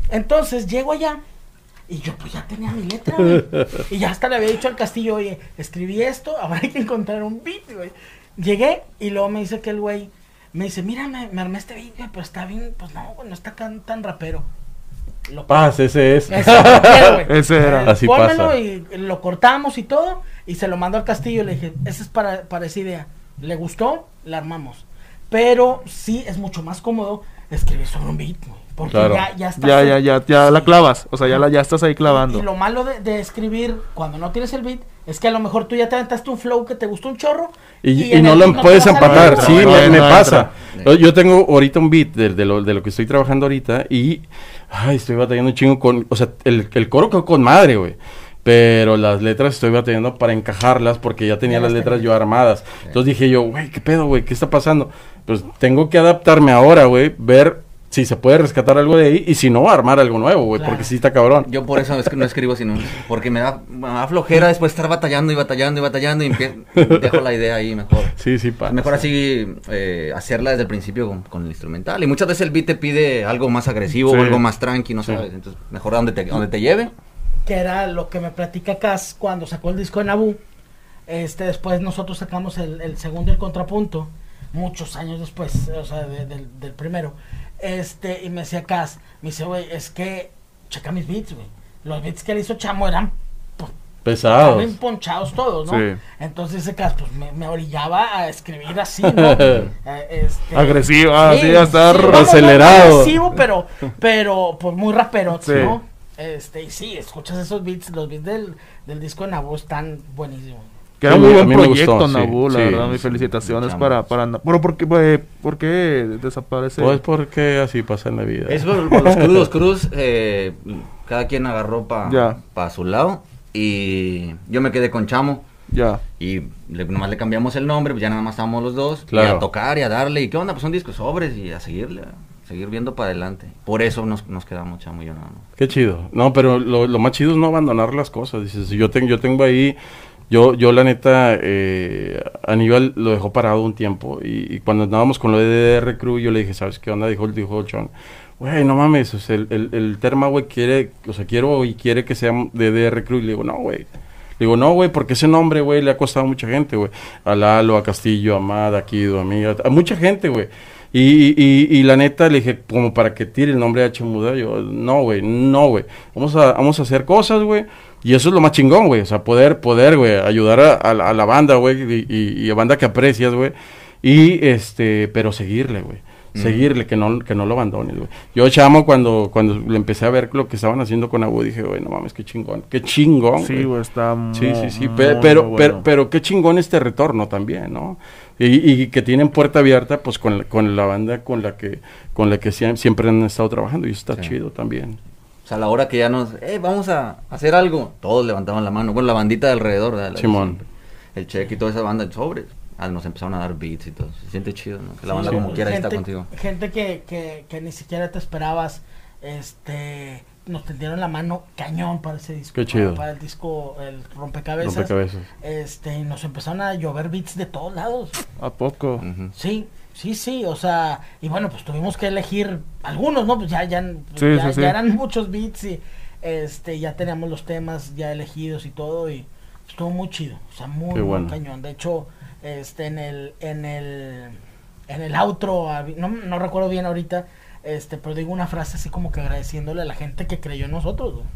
[SPEAKER 5] Entonces llego allá Y yo pues ya tenía mi letra, güey. Y ya hasta le había dicho al Castillo, oye, escribí esto, ahora hay que encontrar un beat, güey. Llegué y luego me dice que el güey, me dice, mira, me, me armé este beat, güey, pero está bien, pues no, güey, no está tan, tan rapero. Lo
[SPEAKER 3] Paz, ese es.
[SPEAKER 5] Ese, quiero, güey.
[SPEAKER 2] Ese era.
[SPEAKER 5] Eh,
[SPEAKER 3] Así
[SPEAKER 5] pónmelo
[SPEAKER 3] pasa.
[SPEAKER 5] y lo cortamos y todo. Y se lo mandó al castillo. Le dije, esa es para, para esa idea. ¿Le gustó? La armamos. Pero sí es mucho más cómodo escribir sobre un beat, güey. Porque
[SPEAKER 3] Claro.
[SPEAKER 5] ya, ya estás.
[SPEAKER 2] Ya, ya, ya, ya la clavas. O sea, ya, la, ya estás ahí
[SPEAKER 5] Y
[SPEAKER 2] clavando.
[SPEAKER 5] lo malo de, de escribir cuando no tienes el beat es que a lo mejor tú ya te aventaste un flow que te gustó un chorro.
[SPEAKER 3] Y, y no lo puedes empatar, sí,
[SPEAKER 2] No,
[SPEAKER 3] me,
[SPEAKER 2] no
[SPEAKER 3] me
[SPEAKER 2] entra.
[SPEAKER 3] pasa. Yo- Yo tengo ahorita un beat de, de lo, de lo que estoy trabajando ahorita y ay, estoy batallando un chingo con, o sea, el, el coro quedó con madre, güey. Pero las letras estoy batallando para encajarlas porque ya tenía
[SPEAKER 5] Ya
[SPEAKER 3] las
[SPEAKER 5] las
[SPEAKER 3] letras
[SPEAKER 5] tenía.
[SPEAKER 3] yo armadas. Entonces dije yo, güey, ¿qué pedo, güey? ¿Qué está pasando? Pues tengo que adaptarme ahora, güey, ver si se puede rescatar algo de ahí y si no, armar algo nuevo, güey,
[SPEAKER 5] Claro.
[SPEAKER 3] porque sí está cabrón.
[SPEAKER 4] Yo por eso es que no escribo sino porque me da, me da flojera después estar batallando y batallando y batallando y dejo la idea ahí mejor.
[SPEAKER 3] Sí, sí, pasa.
[SPEAKER 4] Mejor así eh, hacerla desde el principio con, con el instrumental. Y muchas veces el beat te pide algo más agresivo
[SPEAKER 2] Sí.
[SPEAKER 4] o algo más tranqui, no
[SPEAKER 3] Sí.
[SPEAKER 4] sabes. Entonces, mejor a donde te, donde te lleve.
[SPEAKER 5] que era lo que me platica Cas cuando sacó el disco de Nabu. Este, después nosotros sacamos el, el segundo y el contrapunto, muchos años después, o sea, de- del, del primero. Este, y me decía Cas, me dice, güey, es que, checa mis beats, güey. Los beats que le hizo Chamo eran pues,
[SPEAKER 3] Pesados.
[SPEAKER 5] bien ponchados todos, ¿no?
[SPEAKER 2] Sí.
[SPEAKER 5] Entonces ese Cas, pues me, me orillaba a escribir así, ¿no? Eh, este,
[SPEAKER 2] Agresivo, así, a estar
[SPEAKER 5] no
[SPEAKER 3] acelerado.
[SPEAKER 5] agresivo, pero, pero, pues muy rapero,
[SPEAKER 2] Sí.
[SPEAKER 5] ¿no? Este, y sí, escuchas esos beats, los beats del, del disco de Nabu están buenísimos.
[SPEAKER 2] Que era
[SPEAKER 3] Sí,
[SPEAKER 2] un muy buen proyecto,
[SPEAKER 3] gustó, sí,
[SPEAKER 2] Nabu, la
[SPEAKER 3] sí,
[SPEAKER 2] verdad. Mis felicitaciones para, para... Pero, ¿por qué, eh, ¿por qué desaparece?
[SPEAKER 3] Pues porque así pasa en la vida.
[SPEAKER 4] Es por, por los cruz, los cruz, eh, cada quien agarró para
[SPEAKER 2] Ya.
[SPEAKER 4] su lado. Y yo me quedé con Chamo.
[SPEAKER 2] Ya.
[SPEAKER 4] Y le, nomás le cambiamos el nombre, pues ya nada más estábamos los dos.
[SPEAKER 3] Claro.
[SPEAKER 4] Y a tocar y a darle. ¿Y qué onda? Pues son discos sobres y a seguirle, a seguir viendo para adelante. Por eso nos, nos quedamos Chamo y yo nada más.
[SPEAKER 3] Qué chido. No, pero lo, lo más chido es no abandonar las cosas. Dices, yo, tengo yo tengo ahí, yo, yo la neta, eh, Aníbal lo dejó parado un tiempo. Y, cuando andábamos con lo de DDR Crew, yo le dije, ¿sabes qué onda? Dijo, dijo Chon, güey, no mames, o sea, el, el, el Terma, güey, quiere, o sea, quiero y quiere que sea DDR Crew. Y le digo, no, güey. Le digo, no, güey, porque ese nombre, güey, le ha costado a mucha gente, güey. A Lalo, a Castillo, a Amada, a Kido, a mí, a, a mucha gente, güey. Y, y, y la neta le dije, como para que tire el nombre de H Muda, yo, no, güey, no, güey. Vamos a, vamos a hacer cosas, güey. Y eso es lo más chingón, güey. O sea, poder, poder, güey, ayudar a, a la- a la banda, güey, y, y- y a banda que aprecias, güey. Y, este, pero seguirle, güey. Seguirle, que no, que no lo abandones, güey. Yo, chamo, cuando, cuando le empecé a ver lo que estaban haciendo con Abu, dije, güey, no mames, qué chingón. Qué chingón,
[SPEAKER 2] Sí, güey, está
[SPEAKER 3] Sí, sí, sí, pe- pero,
[SPEAKER 2] bueno.
[SPEAKER 3] pero, pero qué chingón este retorno también, ¿no? Y, y que tienen puerta abierta, pues, con la, con la banda con la que, con la que siem- siempre han estado trabajando y eso está
[SPEAKER 4] Sí.
[SPEAKER 3] chido también.
[SPEAKER 4] O sea, a la hora que ya nos, eh, vamos a hacer algo, todos levantaban la mano. Bueno, la bandita de alrededor, ¿verdad?
[SPEAKER 3] Simón.
[SPEAKER 4] El cheque y toda esa banda, sobres. Ah, nos empezaron a dar beats y todo. Se siente chido, ¿no? Que la banda
[SPEAKER 5] Sí,
[SPEAKER 4] como quiera
[SPEAKER 5] gente,
[SPEAKER 4] está contigo.
[SPEAKER 5] Gente que, que, que ni siquiera te esperabas, este, nos tendieron la mano cañón para ese disco.
[SPEAKER 3] Qué
[SPEAKER 5] para-
[SPEAKER 3] chido.
[SPEAKER 5] Para, el disco, el rompecabezas.
[SPEAKER 3] Rompecabezas.
[SPEAKER 5] Este, y nos empezaron a llover beats de todos lados.
[SPEAKER 2] ¿A poco?
[SPEAKER 4] Ujú.
[SPEAKER 5] Sí, sí, sí, o sea, y bueno, pues tuvimos que elegir algunos, ¿no? Pues ya, ya,
[SPEAKER 2] Sí,
[SPEAKER 5] ya,
[SPEAKER 2] sí, sí.
[SPEAKER 5] ya eran muchos beats y este, ya teníamos los temas ya elegidos y todo y estuvo muy chido, o sea, muy,
[SPEAKER 3] Qué
[SPEAKER 5] muy
[SPEAKER 3] bueno.
[SPEAKER 5] cañón. De hecho, este, en el, en el, en el outro, no, no recuerdo bien ahorita, este, pero digo una frase así como que agradeciéndole a la gente que creyó en nosotros, güey.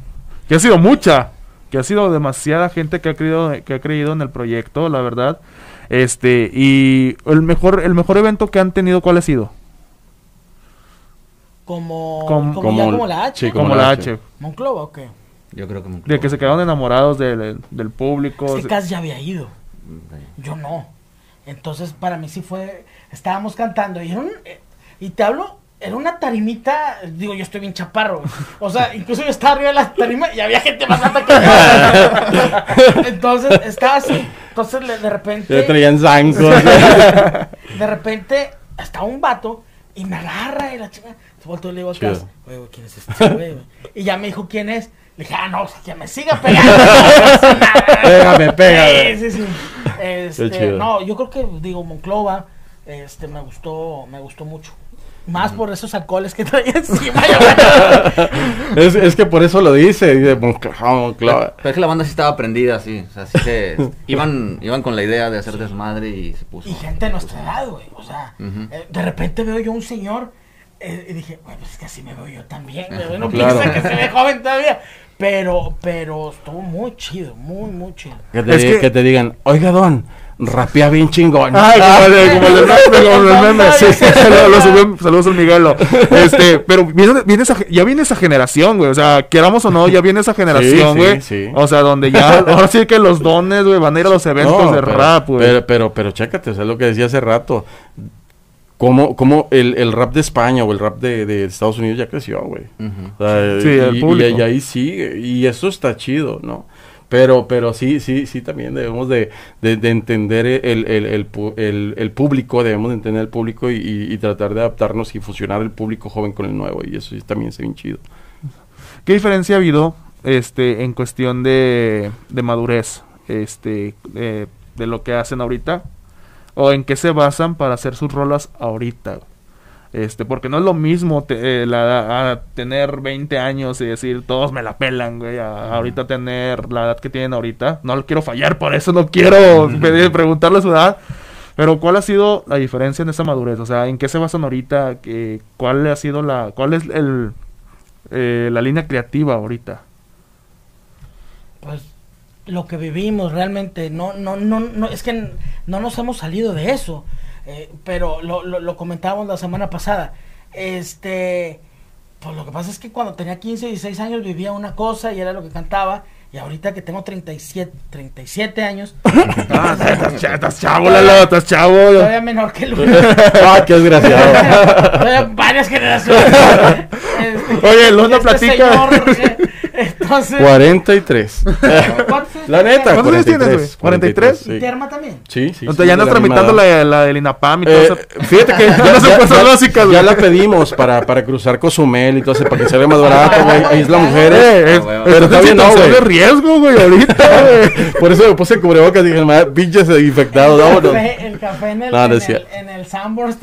[SPEAKER 2] Que ha sido mucha. Que ha sido demasiada gente que ha creído, que ha creído en el proyecto, la verdad. Este, y el mejor, el mejor evento que han tenido, ¿cuál ha sido?
[SPEAKER 5] Como,
[SPEAKER 2] Como-
[SPEAKER 5] como, ya
[SPEAKER 3] como-
[SPEAKER 5] como la H.
[SPEAKER 2] Como,
[SPEAKER 3] Como
[SPEAKER 2] la H.
[SPEAKER 3] H.
[SPEAKER 5] Monclova, ¿o qué?
[SPEAKER 4] Yo creo que... me-
[SPEAKER 2] De que se quedaron enamorados del, del público.
[SPEAKER 5] Es que Cas ya había ido.
[SPEAKER 4] Sí.
[SPEAKER 5] Yo no. Entonces, para mí sí fue. Estábamos cantando y era un. Y te hablo, era una tarimita. Digo, yo estoy bien chaparro. güey. O sea, incluso yo estaba arriba de la tarima y había gente más alta que yo. Entonces, estaba así. Entonces, le- de repente.
[SPEAKER 3] Ya traían zancos.
[SPEAKER 5] De repente, estaba un vato y me agarra y la chica. Se volteó y le digo "Oye, güey, ¿quién es este güey, güey?" Y ya me dijo quién es. Le dije, ah, no, o sea, que me siga pegando.
[SPEAKER 3] Pégame, pégame.
[SPEAKER 5] Sí, sí, sí. Este, no, yo creo que, digo, Monclova, este, me gustó, me gustó mucho. Más por esos alcoholes que traía encima.
[SPEAKER 3] Es, es que por eso lo dice. dice "Pues, claro, claro".
[SPEAKER 4] Pero es que la banda sí estaba prendida, sí. O sea, sí que iban, iban con la idea de hacer desmadre y se puso.
[SPEAKER 5] y gente de nuestra edad, güey. O sea, eh, de repente veo yo un señor eh, y dije, güey, pues es que así me veo yo también. güey. No
[SPEAKER 3] Claro.
[SPEAKER 5] piensa que se ve joven todavía. Pero, pero estuvo muy chido, muy, muy chido.
[SPEAKER 3] Que te,
[SPEAKER 2] Es
[SPEAKER 3] di-
[SPEAKER 2] que-
[SPEAKER 3] que te digan, oiga, don, rapea bien chingón.
[SPEAKER 2] Ay, como el, de- como el como el meme. Sí, saludos al Miguelo. Este, pero viene, viene esa, ya viene esa generación, güey. O sea, queramos o no, ya viene esa generación,
[SPEAKER 3] sí,
[SPEAKER 2] güey.
[SPEAKER 3] sí.
[SPEAKER 2] O sea, donde ya, ahora sí que los dones, güey, van a ir a los eventos
[SPEAKER 3] No,
[SPEAKER 2] de
[SPEAKER 3] pero,
[SPEAKER 2] rap, güey.
[SPEAKER 3] Pero, pero, pero chécate, o sea, lo que decía hace rato. Cómo, cómo el, el rap de España o el rap de, de Estados Unidos ya creció, güey.
[SPEAKER 4] Ujú.
[SPEAKER 3] O sea,
[SPEAKER 2] Sí,
[SPEAKER 3] y,
[SPEAKER 2] el
[SPEAKER 3] y-
[SPEAKER 2] público.
[SPEAKER 3] y ahí sigue. Y eso está chido, ¿no? Pero, pero sí, sí, sí, también debemos de, de- de entender el, el, el, el- público, debemos de entender el público y, y- y tratar de adaptarnos y fusionar el público joven con el nuevo. Y eso sí también es bien chido.
[SPEAKER 2] ¿Qué diferencia ha habido este, en cuestión de, de madurez este, eh, de lo que hacen ahorita? ¿O en qué se basan para hacer sus rolas ahorita? Este, porque no es lo mismo te- eh, la, a tener 20 años y decir todos me la pelan, güey, a, ahorita tener la edad que tienen ahorita. No lo quiero fallar, por eso no quiero pedir- preguntarle su edad. Pero ¿cuál ha sido la diferencia en esa madurez? O sea, ¿en qué se basan ahorita? ¿Qué- ¿Cuál ha sido la, cuál es el, eh, la línea creativa ahorita?
[SPEAKER 5] Pues lo que vivimos realmente, no, no, no, no, es que no nos hemos salido de eso. Eh, pero lo, lo, lo comentábamos la semana pasada. Este, pues lo que pasa es que cuando tenía 15, 16 años vivía una cosa y era lo que cantaba. Y ahorita que tengo 37, 37 años,
[SPEAKER 2] Ah, estás cha- estás chavo, Lalo, estás chavo.
[SPEAKER 5] todavía menor que Luis.
[SPEAKER 3] ¡Ah, qué desgraciado!
[SPEAKER 5] Varias generaciones. Este,
[SPEAKER 2] Oye, Luna
[SPEAKER 5] este
[SPEAKER 2] platica.
[SPEAKER 5] señor, eh, entonces,
[SPEAKER 3] 43.
[SPEAKER 5] ¿cuántos
[SPEAKER 3] La neta,
[SPEAKER 2] ¿Cuántos años tienes,
[SPEAKER 3] 43.
[SPEAKER 2] güey? 43.
[SPEAKER 5] ¿Y
[SPEAKER 3] sí.
[SPEAKER 5] Terma también?
[SPEAKER 3] Sí, sí.
[SPEAKER 2] Entonces
[SPEAKER 3] sí,
[SPEAKER 2] ya andas tramitando la, la del INAPAM y todo
[SPEAKER 3] Eh,
[SPEAKER 2] eso.
[SPEAKER 3] fíjate que
[SPEAKER 2] Ya no
[SPEAKER 3] ya
[SPEAKER 2] güey.
[SPEAKER 3] la pedimos para, para cruzar Cozumel y todo eso, para que se vea más barato, güey. Ahí es la mujer.
[SPEAKER 2] Eh, es-
[SPEAKER 4] Ah, güey,
[SPEAKER 3] pero
[SPEAKER 2] estás en
[SPEAKER 3] todavía no,
[SPEAKER 2] situación de
[SPEAKER 3] güey.
[SPEAKER 2] riesgo, güey, ahorita, güey.
[SPEAKER 3] Por eso me puse cubrebocas y dije, madre, pinches infectados,
[SPEAKER 5] el,
[SPEAKER 3] vámonos.
[SPEAKER 5] café, el café en el,
[SPEAKER 3] No, no
[SPEAKER 5] en, el, en el Sanborns.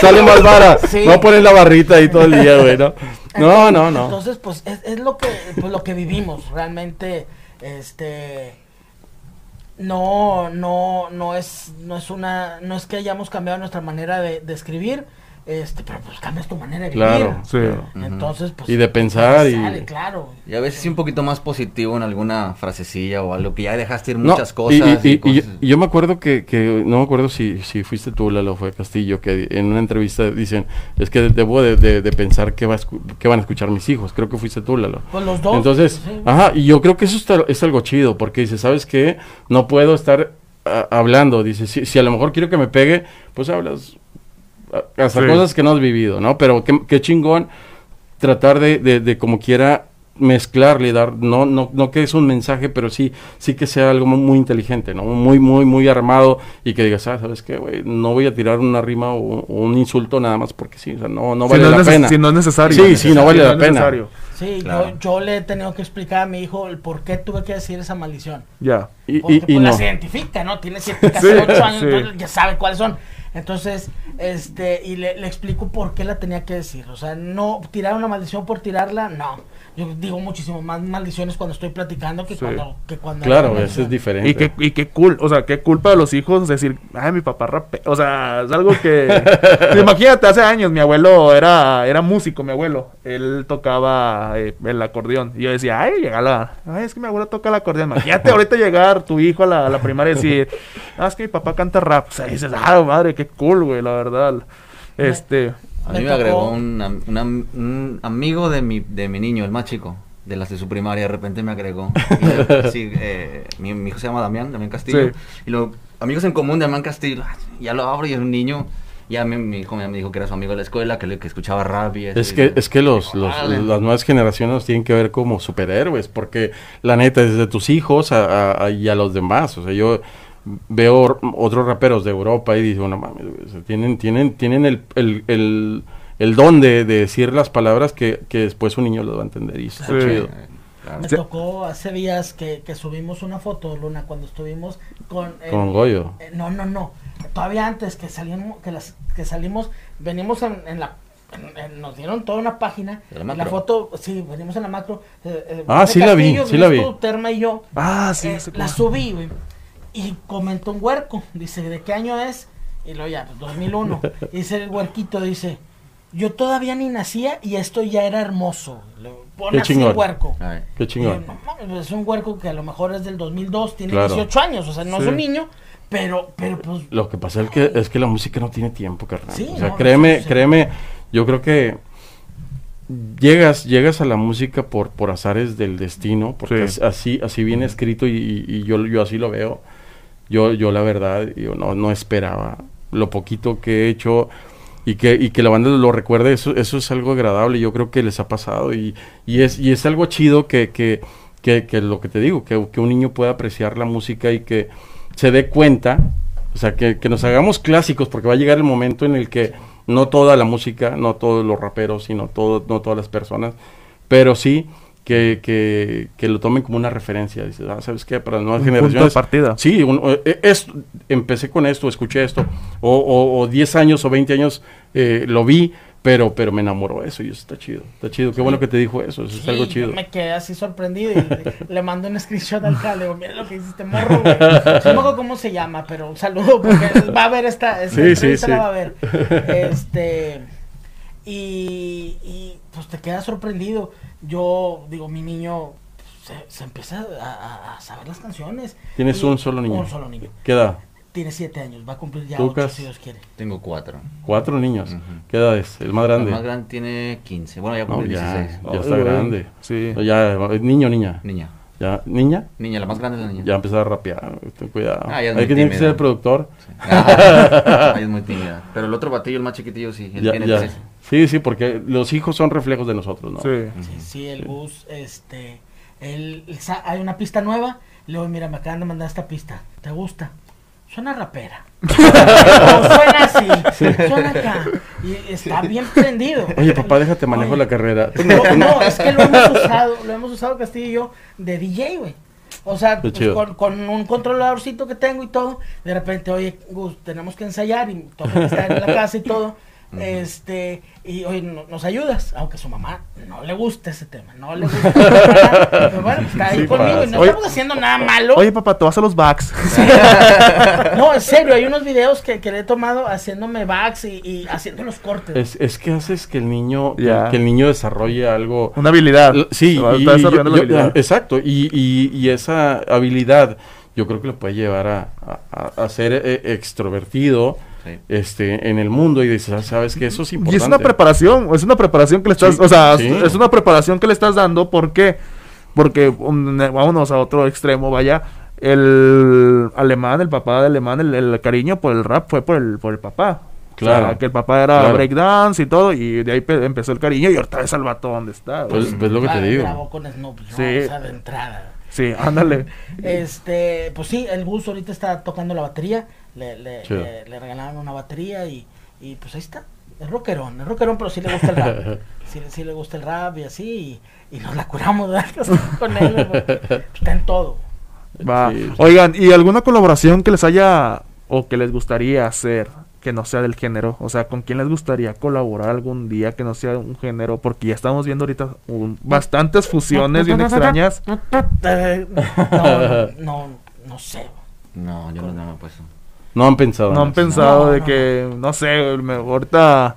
[SPEAKER 3] Sale más vara. No pones la barrita ahí todo el día, güey, ¿no? No, no, no.
[SPEAKER 5] Entonces, pues es, es lo que pues, lo que vivimos realmente este no no no es no es una no es que hayamos cambiado nuestra manera de, de escribir este pero pues cambias tu manera de vivir
[SPEAKER 3] Claro.
[SPEAKER 2] Sí.
[SPEAKER 5] entonces pues
[SPEAKER 3] Y de pensar y-
[SPEAKER 5] sale, claro
[SPEAKER 4] Y a veces sí un poquito más positivo en alguna frasecilla o algo que ya dejaste ir
[SPEAKER 3] No,
[SPEAKER 4] muchas cosas.
[SPEAKER 3] Y,
[SPEAKER 4] y
[SPEAKER 3] y- y yo,
[SPEAKER 4] cosas-
[SPEAKER 3] y yo me acuerdo que, que- no me acuerdo si, si fuiste tú, Lalo, fue Castillo, que en una entrevista dicen, es que debo de, de- de pensar qué, va a qué van a escuchar mis hijos. Creo que fuiste tú, Lalo.
[SPEAKER 5] pues los dos
[SPEAKER 3] Entonces,
[SPEAKER 5] sí.
[SPEAKER 3] ajá, y yo creo que eso está- es algo chido, porque dice, ¿sabes qué? No puedo estar ah, hablando, dice, si, si a lo mejor quiero que me pegue, pues hablas hasta
[SPEAKER 2] Sí.
[SPEAKER 3] cosas que no has vivido, ¿no? Pero qué, qué chingón tratar de, de, de como quiera mezclarle, dar, no, no, no que es un mensaje, pero sí, sí que sea algo muy, muy inteligente, ¿no? Muy, muy, muy armado y que digas, ah, ¿sabes qué, güey? No voy a tirar una rima o, o un insulto nada más porque sí, o sea, no, no
[SPEAKER 2] Si
[SPEAKER 3] vale
[SPEAKER 2] no
[SPEAKER 3] la pena.
[SPEAKER 2] Si no es necesario.
[SPEAKER 3] Sí, sí, no vale
[SPEAKER 2] Si
[SPEAKER 3] la
[SPEAKER 2] es
[SPEAKER 3] pena.
[SPEAKER 2] necesario.
[SPEAKER 5] Sí
[SPEAKER 4] Claro.
[SPEAKER 5] yo, yo le he tenido que explicar a mi hijo el por qué tuve que decir esa maldición
[SPEAKER 2] Ya.
[SPEAKER 3] Y,
[SPEAKER 5] Porque
[SPEAKER 3] y, y
[SPEAKER 5] pues,
[SPEAKER 3] no.
[SPEAKER 5] las identifica, ¿no? Tiene 7, casi
[SPEAKER 2] Sí,
[SPEAKER 5] 8 años,
[SPEAKER 2] sí.
[SPEAKER 5] entonces ya sabe cuáles son. Entonces, este, y le, le explico por qué la tenía que decir. O sea, no tirar una maldición por tirarla, no. Yo digo muchísimo más maldiciones cuando estoy platicando que
[SPEAKER 2] Sí.
[SPEAKER 5] cuando que cuando
[SPEAKER 3] Claro, eso es diferente.
[SPEAKER 2] Y qué, y qué cool, o sea, qué culpa de los hijos decir, ay, mi papá rape. O sea, es algo que. Imagínate, hace años mi abuelo era, era músico, mi abuelo. Él tocaba eh, el acordeón. Y yo decía, ay, llega la. Ay, es que mi abuelo toca el acordeón. Imagínate ahorita llegar tu hijo a la, a la primaria y decir, ah, es que mi papá canta rap. O sea, dices, ah, madre, qué cool, güey, la verdad. Este.
[SPEAKER 4] A mí me, agregó un, un am- un amigo de mi, de mi niño, el más chico, de las de su primaria, de repente me agregó. Y, sí, eh, mi, mi hijo se llama Damián, Damián Castillo.
[SPEAKER 2] Sí.
[SPEAKER 4] Y lo, amigos en común de Damián Castillo, ah, ya lo abro y es un niño. Ya mi, mi hijo me dijo que era su amigo de la escuela, que, le- que escuchaba rap y
[SPEAKER 3] Es que, es que los, los-
[SPEAKER 4] órale.
[SPEAKER 3] las nuevas generaciones tienen que ver como superhéroes, porque la neta, desde tus hijos a, a- a- y a los demás, o sea, yo veo otros raperos de Europa y digo, no mames, güey, o sea, tienen, tienen, tienen el, el, el, el don de, de decir las palabras que, que después un niño lo va a entender y está
[SPEAKER 2] Sí.
[SPEAKER 3] chido.
[SPEAKER 4] Eh, claro.
[SPEAKER 5] Me tocó hace días que, que subimos una foto, Luna, cuando estuvimos con... el-
[SPEAKER 3] Con Goyo.
[SPEAKER 5] eh, no, no, no. todavía antes que salimos, que las, que salimos, venimos en, en la en- en- nos dieron toda una página
[SPEAKER 4] ¿De la
[SPEAKER 5] foto sí venimos en la macro eh, eh,
[SPEAKER 3] Ah, sí la vi, sí la vi.
[SPEAKER 5] Terma y yo
[SPEAKER 2] Ah, sí,
[SPEAKER 5] eh, la subí, güey. Y comentó un huerco. Dice, ¿de qué año es? Y luego ya, pues 2001. Y dice el huerquito, dice, yo todavía ni nacía y esto ya era hermoso. Le pone
[SPEAKER 3] Qué
[SPEAKER 5] así huerco.
[SPEAKER 4] Ay.
[SPEAKER 3] Qué
[SPEAKER 5] yo,
[SPEAKER 3] chingón.
[SPEAKER 5] "No mames, es un huerco que a lo mejor es del 2002, tiene
[SPEAKER 3] Claro.
[SPEAKER 5] 18 años, o sea, no es un niño, pero, pero pues...
[SPEAKER 3] Lo que pasa es que, es que la música no tiene tiempo, carnal.
[SPEAKER 5] Sí,
[SPEAKER 3] o sea,
[SPEAKER 5] no,
[SPEAKER 3] créeme, créeme, yo creo que llegas, llegas a la música por, por azares del destino, porque
[SPEAKER 2] Sí.
[SPEAKER 3] es- así, así viene escrito y, y- y yo, yo así lo veo. Yo, yo la verdad, yo no, no esperaba lo poquito que he hecho y que, y que la banda lo recuerde, eso, eso es algo agradable, yo creo que les ha pasado y, y es, y es algo chido que, que, que, que lo que te digo, que, que un niño pueda apreciar la música y que se dé cuenta, o sea, que, que nos hagamos clásicos, porque va a llegar el momento en el que no toda la música, no todos los raperos, sino todo, no todas las personas, pero sí que, que, que lo tomen como una referencia. Dices, ah, ¿sabes qué? Para las nuevas
[SPEAKER 2] Un punto
[SPEAKER 3] generaciones.
[SPEAKER 2] de partida.
[SPEAKER 3] Sí, un- eh, es, empecé con esto, escuché esto, o, o, o 10 años o 20 años eh, lo vi, pero, pero me enamoró eso y eso está chido, está chido. Qué bueno que te dijo eso, eso es algo
[SPEAKER 5] yo
[SPEAKER 3] chido.
[SPEAKER 5] me quedé así sorprendido y le mando un screenshot al Jale, digo, mira lo que hiciste, morro, güey. No me acuerdo cómo se llama, pero un saludo, porque va a ver esta, esta
[SPEAKER 3] Sí, sí,
[SPEAKER 5] entrevista
[SPEAKER 3] sí.
[SPEAKER 5] la va a ver. Este, y, y pues te quedas sorprendido. Yo, digo, mi niño se, se empieza a, saber las canciones.
[SPEAKER 3] Tienes
[SPEAKER 5] Y-
[SPEAKER 3] un solo niño.
[SPEAKER 5] Un solo niño.
[SPEAKER 3] ¿Qué edad?
[SPEAKER 5] Tiene siete años, va a cumplir ya ocho si Dios quiere.
[SPEAKER 4] Tengo cuatro.
[SPEAKER 3] Cuatro niños. ¿Qué edad es? El más grande.
[SPEAKER 4] El más grande tiene 15. Bueno, ya
[SPEAKER 3] No,
[SPEAKER 4] cumplí
[SPEAKER 3] ya,
[SPEAKER 4] 16.
[SPEAKER 3] ya está grande.
[SPEAKER 2] Sí.
[SPEAKER 3] Ya, niño o niña.
[SPEAKER 4] Niña.
[SPEAKER 3] Ya, niña.
[SPEAKER 4] Niña, la más grande es la niña.
[SPEAKER 3] Ya empezar a rapear. Ten cuidado.
[SPEAKER 4] Ah, ya es
[SPEAKER 3] Hay
[SPEAKER 4] muy
[SPEAKER 3] que tener que ser el productor.
[SPEAKER 4] Ah, es muy tímida. Pero el otro batillo, el más chiquitillo, sí. Él
[SPEAKER 3] Ya,
[SPEAKER 4] tiene
[SPEAKER 3] ya.
[SPEAKER 4] 13.
[SPEAKER 3] Sí, sí, porque los hijos son reflejos de nosotros, ¿no?
[SPEAKER 2] Sí.
[SPEAKER 5] Sí, sí, el bus, este, sa- hay una pista nueva, le digo, mira, me acaban de mandar esta pista, ¿te gusta? Suena rapera. o suena así, suena acá. Y está bien prendido.
[SPEAKER 3] Oye, papá, déjate manejo
[SPEAKER 5] Oye,
[SPEAKER 3] la carrera.
[SPEAKER 5] No, no, es que lo hemos usado, lo hemos usado Castillo y yo de DJ, güey. O sea, pues, con, con un controladorcito que tengo y todo, de repente, oye, Gus, tenemos que ensayar y todo estar en la casa y todo. Este, y oye, no- nos ayudas, aunque a su mamá no le gusta ese tema, no le gusta. pero bueno, está ahí
[SPEAKER 3] Sí
[SPEAKER 5] conmigo y no.
[SPEAKER 2] Oye-
[SPEAKER 5] estamos haciendo nada malo.
[SPEAKER 2] Oye, papá, te vas a los backs.
[SPEAKER 5] No, en serio, hay unos videos que, que le he tomado haciéndome backs y, y haciendo los cortes.
[SPEAKER 3] Es, es que haces que el niño, que- el niño desarrolle algo.
[SPEAKER 2] Una habilidad.
[SPEAKER 3] L- Sí, y-
[SPEAKER 2] está
[SPEAKER 3] y
[SPEAKER 2] desarrollando
[SPEAKER 3] yo-
[SPEAKER 2] la
[SPEAKER 3] yo-
[SPEAKER 2] habilidad.
[SPEAKER 3] exacto, y, y- y esa habilidad yo creo que lo puede llevar a, a- a ser eh, extrovertido
[SPEAKER 4] Sí.
[SPEAKER 3] este, en el mundo y dices, "Ah, sabes que eso es
[SPEAKER 2] Y
[SPEAKER 3] importante.
[SPEAKER 2] es una preparación, es una preparación que le estás,
[SPEAKER 3] Sí,
[SPEAKER 2] o sea,
[SPEAKER 3] sí.
[SPEAKER 2] es una preparación que le estás dando, ¿por qué? Porque, um, vámonos a otro extremo, vaya, el alemán, el papá de alemán, el, el cariño por el rap fue por el, por el papá.
[SPEAKER 3] Claro.
[SPEAKER 2] O sea, que el papá era
[SPEAKER 3] Claro.
[SPEAKER 2] breakdance y todo, y de ahí pe- empezó el cariño, y ahorita ves al vato donde está.
[SPEAKER 3] Pues, pues lo que te digo.
[SPEAKER 5] Grabó con Snoop, ¿no?
[SPEAKER 2] Sí.
[SPEAKER 5] O sea, de entrada.
[SPEAKER 2] sí, ándale.
[SPEAKER 5] Este, pues sí, el bus ahorita está tocando la batería, le, le,
[SPEAKER 3] Chido.
[SPEAKER 5] le- le regalaron una batería y, y pues ahí está. Es rockerón, es rockerón, pero sí le gusta el rap. sí, sí le gusta el rap y así, y, y nos la curamos ¿verdad? con él. güey. Está en todo.
[SPEAKER 2] Va.
[SPEAKER 3] Sí.
[SPEAKER 2] Oigan, ¿y alguna colaboración que les haya o que les gustaría hacer que no sea del género? O sea, ¿con quién les gustaría colaborar algún día que no sea un género? Porque ya estamos viendo ahorita un- bastantes fusiones bien extrañas.
[SPEAKER 5] Eh, no, no, no sé.
[SPEAKER 4] No, yo no, no me he puesto.
[SPEAKER 3] No han pensado.
[SPEAKER 2] No han
[SPEAKER 3] eso.
[SPEAKER 2] pensado
[SPEAKER 5] No,
[SPEAKER 2] de
[SPEAKER 5] no,
[SPEAKER 2] que, no sé, me- ahorita...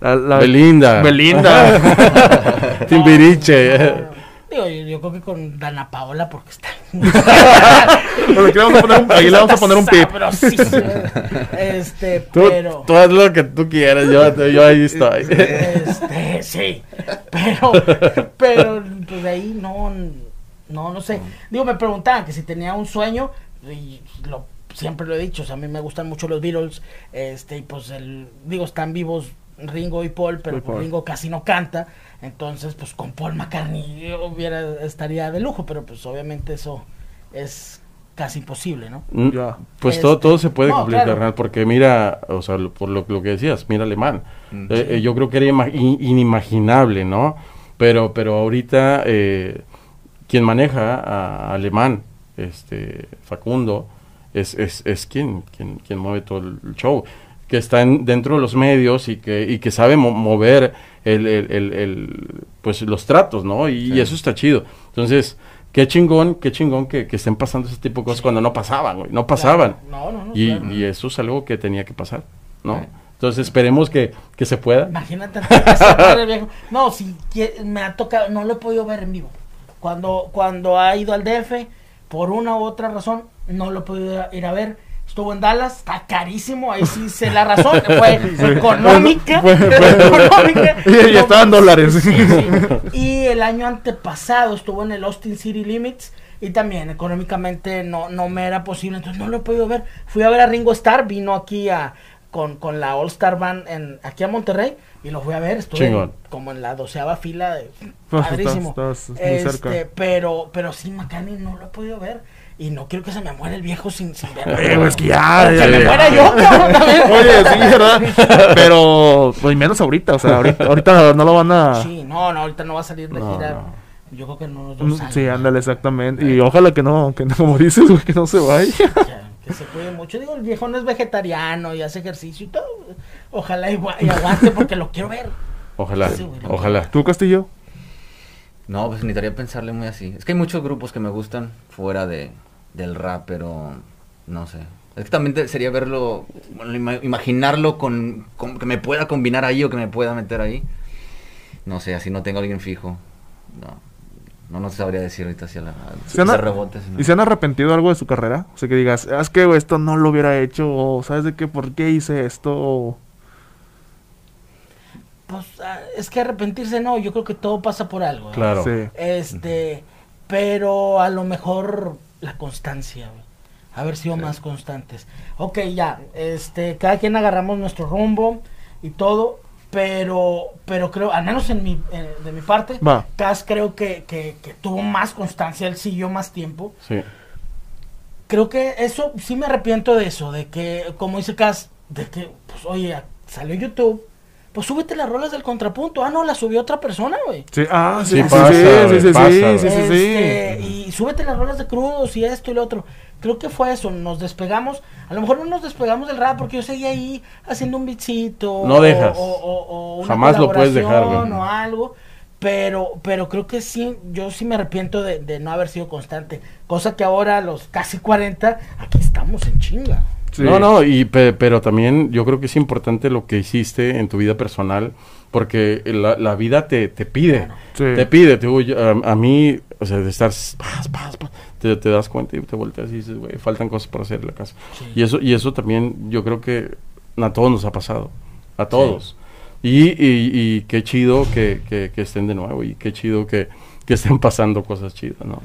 [SPEAKER 2] La, la-
[SPEAKER 3] Belinda.
[SPEAKER 2] Belinda.
[SPEAKER 3] Timbiriche.
[SPEAKER 5] Digo, yo, yo creo que con Dana Paola porque está...
[SPEAKER 2] Pero aquí le vamos a poner un, ahí le vamos a poner un pip.
[SPEAKER 5] Este,
[SPEAKER 3] Tú,
[SPEAKER 5] pero...
[SPEAKER 3] tú haz lo que tú quieras, yo, yo ahí estoy.
[SPEAKER 5] Este, sí. Pero, pero, pues de ahí no, no, no sé. Digo, me preguntaban que si tenía un sueño, y lo, siempre lo he dicho, o sea, a mí me gustan mucho los Beatles, este, y pues el, digo, están vivos Ringo y Paul, pero
[SPEAKER 2] Paul.
[SPEAKER 5] Ringo casi no canta, entonces, pues con Paul McCartney hubiera, estaría de lujo, pero pues obviamente eso es casi imposible, ¿no?
[SPEAKER 3] Mm. Pues
[SPEAKER 5] Este,
[SPEAKER 3] todo, todo se puede
[SPEAKER 5] no,
[SPEAKER 3] cumplir,
[SPEAKER 5] claro.
[SPEAKER 3] carnal, porque mira, o sea, lo- por lo, lo que decías, mira alemán.
[SPEAKER 4] Mm,
[SPEAKER 3] Eh, eh, yo creo que era ima- in- inimaginable, ¿no? Pero, pero ahorita eh, quien maneja a, a alemán, este, Facundo, es, es, es quien, quien, quien mueve todo el show, que está en- dentro de los medios y que, y que sabe mo- mover el, el- el- el, pues los tratos, ¿no? Y, y eso está chido. Entonces, qué chingón, qué chingón que, que estén pasando ese tipo de cosas cuando no pasaban, güey, no pasaban.
[SPEAKER 5] No, no, no.
[SPEAKER 3] Y,
[SPEAKER 5] claro.
[SPEAKER 3] y eso es algo que tenía que pasar, ¿no?
[SPEAKER 4] Sí.
[SPEAKER 3] Entonces esperemos que, que se pueda.
[SPEAKER 5] Imagínate viejo. No, si me ha tocado, no lo he podido ver en vivo. Cuando, cuando ha ido al DF, por una u otra razón, no lo he podido ir a ver. Estuvo en Dallas, está carísimo, ahí sí sé la razón, fue económica.
[SPEAKER 2] Fue- fue-
[SPEAKER 5] económica.
[SPEAKER 2] Y- y estaba en dólares.
[SPEAKER 5] Sí, sí. Y el año antepasado estuvo en el Austin City Limits y también económicamente no, no me era posible, entonces no lo he podido ver. Fui a ver a Ringo Starr, vino aquí a con, con la All Star Band en, aquí a Monterrey y lo fui a ver, estuve
[SPEAKER 3] Chingón.
[SPEAKER 5] como en la doceava fila de padrísimo.
[SPEAKER 2] estás- estás muy
[SPEAKER 5] Este,
[SPEAKER 2] cerca.
[SPEAKER 5] pero, pero sí, McCartney no lo he podido ver. Y no quiero que se me muera el viejo sin, sin verlo.
[SPEAKER 2] Oye, pues que ya, ya,
[SPEAKER 5] que me muera yo, cabrón, también.
[SPEAKER 2] Oye, sí, ¿verdad? Pero, pues menos ahorita, o sea, ahorita, ahorita no lo van a...
[SPEAKER 5] Sí, no, no, ahorita no va a salir de
[SPEAKER 3] No,
[SPEAKER 5] gira.
[SPEAKER 3] no.
[SPEAKER 5] Yo creo que no unos
[SPEAKER 2] Mm,
[SPEAKER 5] dos años.
[SPEAKER 2] Sí, ándale, exactamente. Y ojalá que no, que no, como dices, güey, que no se vaya.
[SPEAKER 5] Ya, que se cuide mucho. Digo, el viejo no es vegetariano y hace ejercicio y todo. Ojalá y, gua- y aguante porque lo quiero ver.
[SPEAKER 3] Ojalá,
[SPEAKER 5] Sí, güey.
[SPEAKER 3] ojalá.
[SPEAKER 2] ¿Tú, Castillo?
[SPEAKER 4] No, pues necesitaría pensarle muy así. Es que hay muchos grupos que me gustan fuera de, del rap, pero no sé. Es que también te- sería verlo, bueno, ima- imaginarlo con, con- que me pueda combinar ahí o que me pueda meter ahí. No sé, así no tengo a alguien fijo. No, no, no sabría decir ahorita hacia la
[SPEAKER 2] ¿Se han,
[SPEAKER 4] rebote. si no.
[SPEAKER 2] ¿Y se han arrepentido algo de su carrera? O sea, que digas, "Ah, es que esto no lo hubiera hecho, o ¿sabes de qué? ¿Por qué hice esto? O-
[SPEAKER 5] Pues ah, es que arrepentirse no, yo creo que todo pasa por algo. ¿eh?
[SPEAKER 3] Claro.
[SPEAKER 2] Sí.
[SPEAKER 5] Este, pero a lo mejor la constancia, güey. Haber sido más constantes. Ok, ya, este, cada quien agarramos nuestro rumbo y todo, pero, pero creo, al menos en mi, eh, de mi parte,
[SPEAKER 2] Va.
[SPEAKER 5] Cas creo que, que, que tuvo más constancia, él siguió más tiempo.
[SPEAKER 3] Sí.
[SPEAKER 5] Creo que eso, sí me arrepiento de eso, de que, como dice Cas, de que, pues, oye, salió YouTube, pues súbete las rolas del contrapunto. Ah, no, la subió otra persona, güey.
[SPEAKER 2] Sí, ah, sí,
[SPEAKER 3] Sí
[SPEAKER 2] sí,
[SPEAKER 3] pasa,
[SPEAKER 2] sí,
[SPEAKER 3] güey,
[SPEAKER 2] sí, sí,
[SPEAKER 3] pasa,
[SPEAKER 2] sí, sí, sí, sí.
[SPEAKER 5] Este, Y súbete las rolas de crudos y esto y lo otro. Creo que fue eso, nos despegamos. A lo mejor no nos despegamos del rap porque yo seguía ahí haciendo un beatcito.
[SPEAKER 3] No
[SPEAKER 5] o-
[SPEAKER 3] dejas.
[SPEAKER 5] O, o- o una
[SPEAKER 3] Jamás lo puedes dejar,
[SPEAKER 5] colaboración
[SPEAKER 3] güey.
[SPEAKER 5] O algo. Pero, pero creo que sí, yo sí me arrepiento de, de no haber sido constante. Cosa que ahora a los casi 40, aquí estamos en chinga.
[SPEAKER 2] Sí.
[SPEAKER 3] No, no, y pe- pero también yo creo que es importante lo que hiciste en tu vida personal, porque la, la vida te, te pide,
[SPEAKER 2] Sí.
[SPEAKER 3] te pide, te a, a mí, o sea, de estar, paz, paz, paz, te, te das cuenta y te volteas y dices, güey, faltan cosas por hacer en la casa.
[SPEAKER 5] Sí.
[SPEAKER 3] Y eso, y eso también yo creo que a todos nos ha pasado, a todos. Y, y, y qué chido que, que, que estén de nuevo y qué chido que, que estén pasando cosas chidas, ¿no?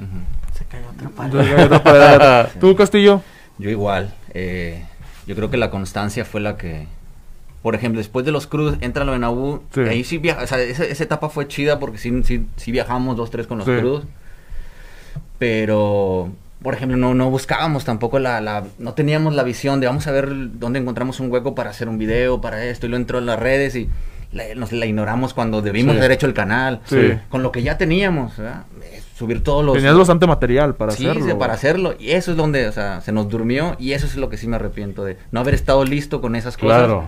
[SPEAKER 5] Se cayó otra pared.
[SPEAKER 2] ¿Tú, Castillo?
[SPEAKER 4] Yo igual. eh, yo creo que la constancia fue la que... Por ejemplo, después de los crudos, entra lo de Nabu.
[SPEAKER 2] Sí.
[SPEAKER 4] Ahí sí viaja, o sea, esa, esa etapa fue chida porque sí, sí, sí viajamos dos, tres con los crudos. Pero, por ejemplo, no, no buscábamos tampoco la, la... No teníamos la visión de vamos a ver dónde encontramos un hueco para hacer un video, para esto. Y lo entró en las redes y la, nos la ignoramos cuando debimos haber hecho el canal. Con lo que ya teníamos, ¿verdad? Subir todos los...
[SPEAKER 2] Tenías bastante material para
[SPEAKER 4] sí,
[SPEAKER 2] hacerlo.
[SPEAKER 4] sí, para hacerlo. Y eso es donde, o sea, se nos durmió y eso es lo que sí me arrepiento de no haber estado listo con esas cosas.
[SPEAKER 3] Claro.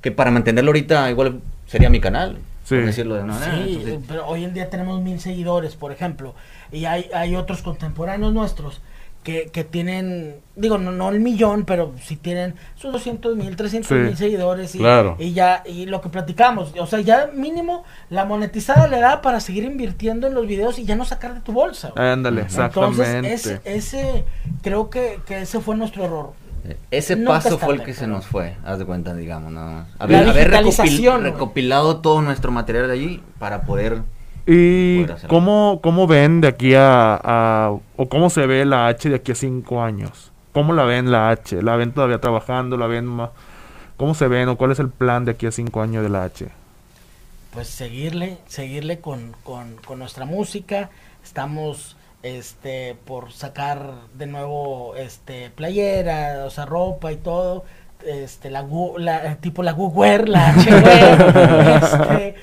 [SPEAKER 4] Que para mantenerlo ahorita igual sería mi canal.
[SPEAKER 2] Sí.
[SPEAKER 4] Por decirlo de una manera.
[SPEAKER 5] Sí,
[SPEAKER 4] Entonces,
[SPEAKER 5] pero hoy en día tenemos mil seguidores, por ejemplo, y hay, hay otros contemporáneos nuestros que, que tienen, digo, no, no el millón, pero sí tienen sus 200 mil, 300
[SPEAKER 2] Sí,
[SPEAKER 5] mil seguidores y,
[SPEAKER 3] claro.
[SPEAKER 5] y ya, y lo que platicamos, o sea, ya mínimo la monetizada le da para seguir invirtiendo en los videos y ya no sacar de tu bolsa.
[SPEAKER 2] Ándale,
[SPEAKER 5] Entonces,
[SPEAKER 2] exactamente.
[SPEAKER 5] ese, ese, creo que, que ese fue nuestro error.
[SPEAKER 4] eh, ese
[SPEAKER 5] Nunca
[SPEAKER 4] paso fue el que se nos fue, haz de cuenta, digamos, nada más.
[SPEAKER 5] La
[SPEAKER 4] Haber, haber recopil- recopilado todo nuestro material de allí para poder...
[SPEAKER 2] ¿Y cómo, cómo ven de aquí a, a- o cómo se ve la H de aquí a cinco años? ¿Cómo la ven la H? ¿La ven todavía trabajando? ¿La ven ¿Cómo se ven o cuál es el plan de aquí a cinco años de la H?
[SPEAKER 5] pues seguirle, seguirle con, con, con nuestra música. Estamos este por sacar de nuevo este playera, o sea, ropa y todo. Este la tipo la Google, la H este,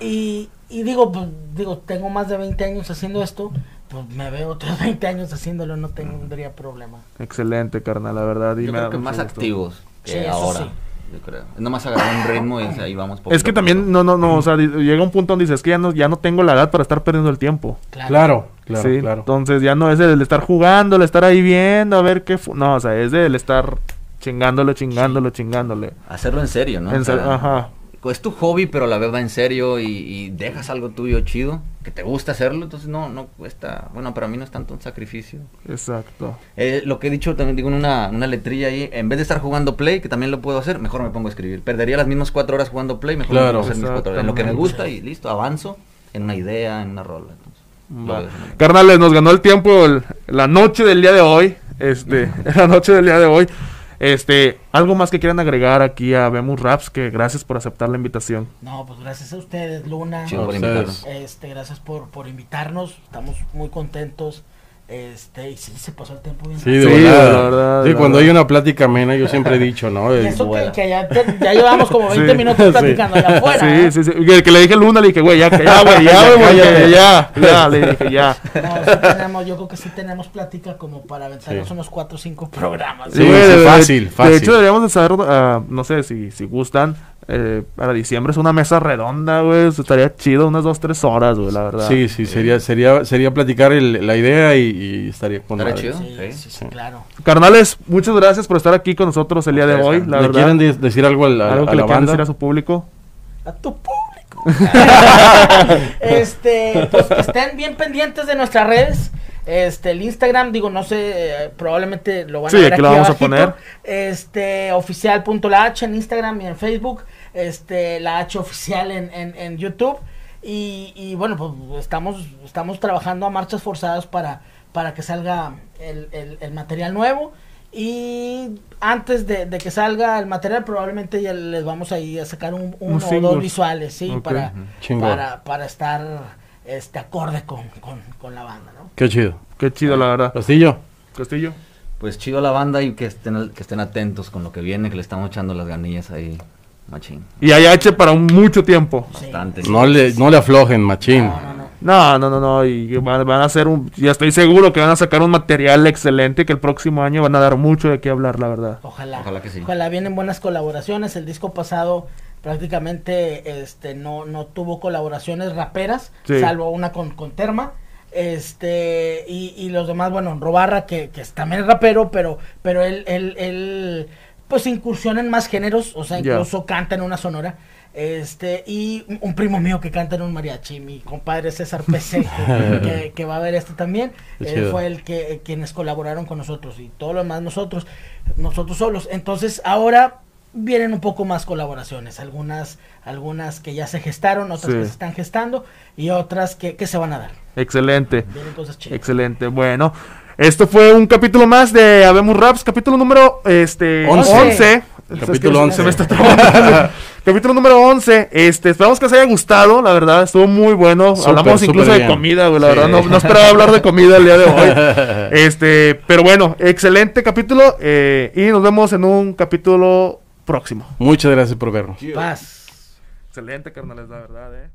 [SPEAKER 5] y, y digo, pues, digo, tengo más de 20 años haciendo esto, pues me veo otros 20 años haciéndolo, no tendría problema.
[SPEAKER 2] Excelente, carnal, la verdad. y
[SPEAKER 4] Yo
[SPEAKER 2] me
[SPEAKER 4] creo
[SPEAKER 2] da
[SPEAKER 4] que más
[SPEAKER 2] gusto.
[SPEAKER 4] activos que
[SPEAKER 5] Sí, eso
[SPEAKER 4] ahora.
[SPEAKER 5] sí.
[SPEAKER 4] Yo creo. Nomás agarrar un ritmo y ahí vamos. poquito
[SPEAKER 2] Es que también, no, no, no, o sea, llega un punto donde dices, es que ya no, ya no tengo la edad para estar perdiendo el tiempo.
[SPEAKER 5] Claro.
[SPEAKER 3] Claro, claro,
[SPEAKER 2] sí,
[SPEAKER 3] claro.
[SPEAKER 2] entonces ya no es el estar jugando, el estar ahí viendo, a ver qué... fu- No, o sea, es el estar chingándole, chingándole, chingándole.
[SPEAKER 4] Hacerlo en serio, ¿no?
[SPEAKER 2] En ser- ajá.
[SPEAKER 4] Es tu hobby, pero la vez va en serio y, y dejas algo tuyo chido, que te gusta hacerlo, entonces no, no cuesta, bueno, para mí no es tanto un sacrificio.
[SPEAKER 2] Exacto.
[SPEAKER 4] Eh, lo que he dicho también digo en una, una letrilla ahí, en vez de estar jugando play, que también lo puedo hacer, mejor me pongo a escribir. Perdería las mismas cuatro horas jugando play, mejor
[SPEAKER 3] Claro,
[SPEAKER 4] me pongo a hacer mis cuatro horas. En lo que me gusta y listo, avanzo en una idea, en una rola. entonces.
[SPEAKER 2] Carnales, nos ganó el tiempo el- la noche del día de hoy. Este, la noche del día de hoy. Este, algo más que quieran agregar aquí a Vemos Raps, que gracias por aceptar la invitación.
[SPEAKER 5] No, pues gracias a ustedes, Luna.
[SPEAKER 4] Chido por
[SPEAKER 3] ustedes.
[SPEAKER 4] invitarnos.
[SPEAKER 5] Este, gracias por, por invitarnos. Estamos muy contentos. Este, y sí, se pasó el tiempo bien.
[SPEAKER 3] Sí, de
[SPEAKER 2] Sí,
[SPEAKER 3] volada.
[SPEAKER 2] la verdad,
[SPEAKER 3] Sí,
[SPEAKER 2] la
[SPEAKER 3] cuando
[SPEAKER 2] verdad.
[SPEAKER 3] hay una plática amena, yo siempre he dicho, ¿no?
[SPEAKER 5] Y eso que, ya, te- ya llevamos como 20
[SPEAKER 2] Sí.
[SPEAKER 5] minutos
[SPEAKER 3] Sí.
[SPEAKER 5] platicando allá afuera.
[SPEAKER 2] sí,
[SPEAKER 5] ¿eh?
[SPEAKER 2] sí, sí. Que, que le dije a Luna, le dije, güey, ya, que ya, güey, ya, güey,
[SPEAKER 3] Cállate.
[SPEAKER 2] ya, ya, le dije, ya.
[SPEAKER 5] No, sí tenemos, yo creo que sí tenemos plática como para aventarnos
[SPEAKER 3] Sí.
[SPEAKER 5] unos 4 o 5 programas.
[SPEAKER 3] Sí,
[SPEAKER 2] güey,
[SPEAKER 3] fácil,
[SPEAKER 2] De hecho, deberíamos de saber, ah, no sé si, si gustan, eh, para diciembre es una mesa redonda, güey. Estaría chido, unas dos, tres horas, güey, la verdad.
[SPEAKER 3] Sí, sí, sería, sería, sería platicar el- la idea y, y estaría con
[SPEAKER 4] Estaría chido.
[SPEAKER 5] Sí,
[SPEAKER 4] Sí,
[SPEAKER 5] sí, sí,
[SPEAKER 3] sí.
[SPEAKER 5] claro.
[SPEAKER 2] Carnales, muchas gracias por estar aquí con nosotros el día de hoy, la
[SPEAKER 3] ¿Le
[SPEAKER 2] verdad.
[SPEAKER 3] quieren de- decir algo a la,
[SPEAKER 2] Algo
[SPEAKER 3] a
[SPEAKER 2] que
[SPEAKER 3] la
[SPEAKER 2] le
[SPEAKER 3] banda?
[SPEAKER 2] decir a su público.
[SPEAKER 5] A tu público. este, pues que estén bien pendientes de nuestras redes. Este, el Instagram, digo, no sé, eh, probablemente lo van
[SPEAKER 2] Sí,
[SPEAKER 5] a ver
[SPEAKER 2] aquí
[SPEAKER 5] aquí,
[SPEAKER 2] lo vamos a poner.
[SPEAKER 5] Este, oficial.la H en Instagram y en Facebook. Este, la H oficial en, en, en YouTube. Y, y bueno, pues estamos, estamos trabajando a marchas forzadas para, para que salga el, el, el material nuevo. Y antes de, de que salga el material, probablemente ya les vamos a ir a sacar un, uno o
[SPEAKER 2] singles.
[SPEAKER 5] dos visuales, sí, para, para, para estar este acorde con, con, con la banda, ¿no?
[SPEAKER 3] Qué chido.
[SPEAKER 2] Qué chido, la verdad.
[SPEAKER 3] Castillo.
[SPEAKER 2] Castillo.
[SPEAKER 4] Pues chido la banda y que estén, que estén atentos con lo que viene, que le estamos echando las ganillas ahí, machín.
[SPEAKER 2] Y hay H para un mucho tiempo.
[SPEAKER 5] Sí.
[SPEAKER 4] Bastante.
[SPEAKER 3] No le, no le aflojen, machín.
[SPEAKER 5] No, no, no.
[SPEAKER 2] No, no, no, no. Y van, van a hacer un. Ya estoy seguro que van a sacar un material excelente que el próximo año van a dar mucho de qué hablar, la verdad.
[SPEAKER 5] Ojalá.
[SPEAKER 4] Ojalá que sí.
[SPEAKER 5] Ojalá vienen buenas colaboraciones. El disco pasado prácticamente este no, no tuvo colaboraciones raperas,
[SPEAKER 2] Sí.
[SPEAKER 5] salvo una con, con Terma. Este, y, y los demás, bueno, Robarra, que, que también es rapero, pero, pero él, él, él, pues incursiona en más géneros, o sea, incluso canta en una sonora. Este, y un- primo mío que canta en un mariachi, mi compadre César PC, que, va a ver esto también, él fue el que quienes colaboraron con nosotros y todo lo demás nosotros, nosotros solos. Entonces ahora vienen un poco más colaboraciones, algunas, algunas que ya se gestaron, otras
[SPEAKER 2] Sí.
[SPEAKER 5] que se están gestando y otras que, que se van a dar.
[SPEAKER 2] Excelente.
[SPEAKER 5] Vienen cosas chidas.
[SPEAKER 2] Excelente. Bueno, esto fue un capítulo más de Habemos Raps, capítulo número este,
[SPEAKER 3] Once.
[SPEAKER 2] 11.
[SPEAKER 3] Capítulo
[SPEAKER 2] Es que se-
[SPEAKER 3] 11.
[SPEAKER 2] se me está capítulo número 11. Este, esperamos que les haya gustado, la verdad, estuvo muy bueno. Hablamos incluso de
[SPEAKER 3] bien.
[SPEAKER 2] comida, güey, la
[SPEAKER 3] Sí.
[SPEAKER 2] verdad, no, no esperaba hablar de comida el día de hoy. Este, pero bueno, excelente capítulo eh, y nos vemos en un capítulo próximo.
[SPEAKER 3] Muchas gracias por vernos.
[SPEAKER 5] Paz.
[SPEAKER 2] Excelente, carnales, la verdad, eh.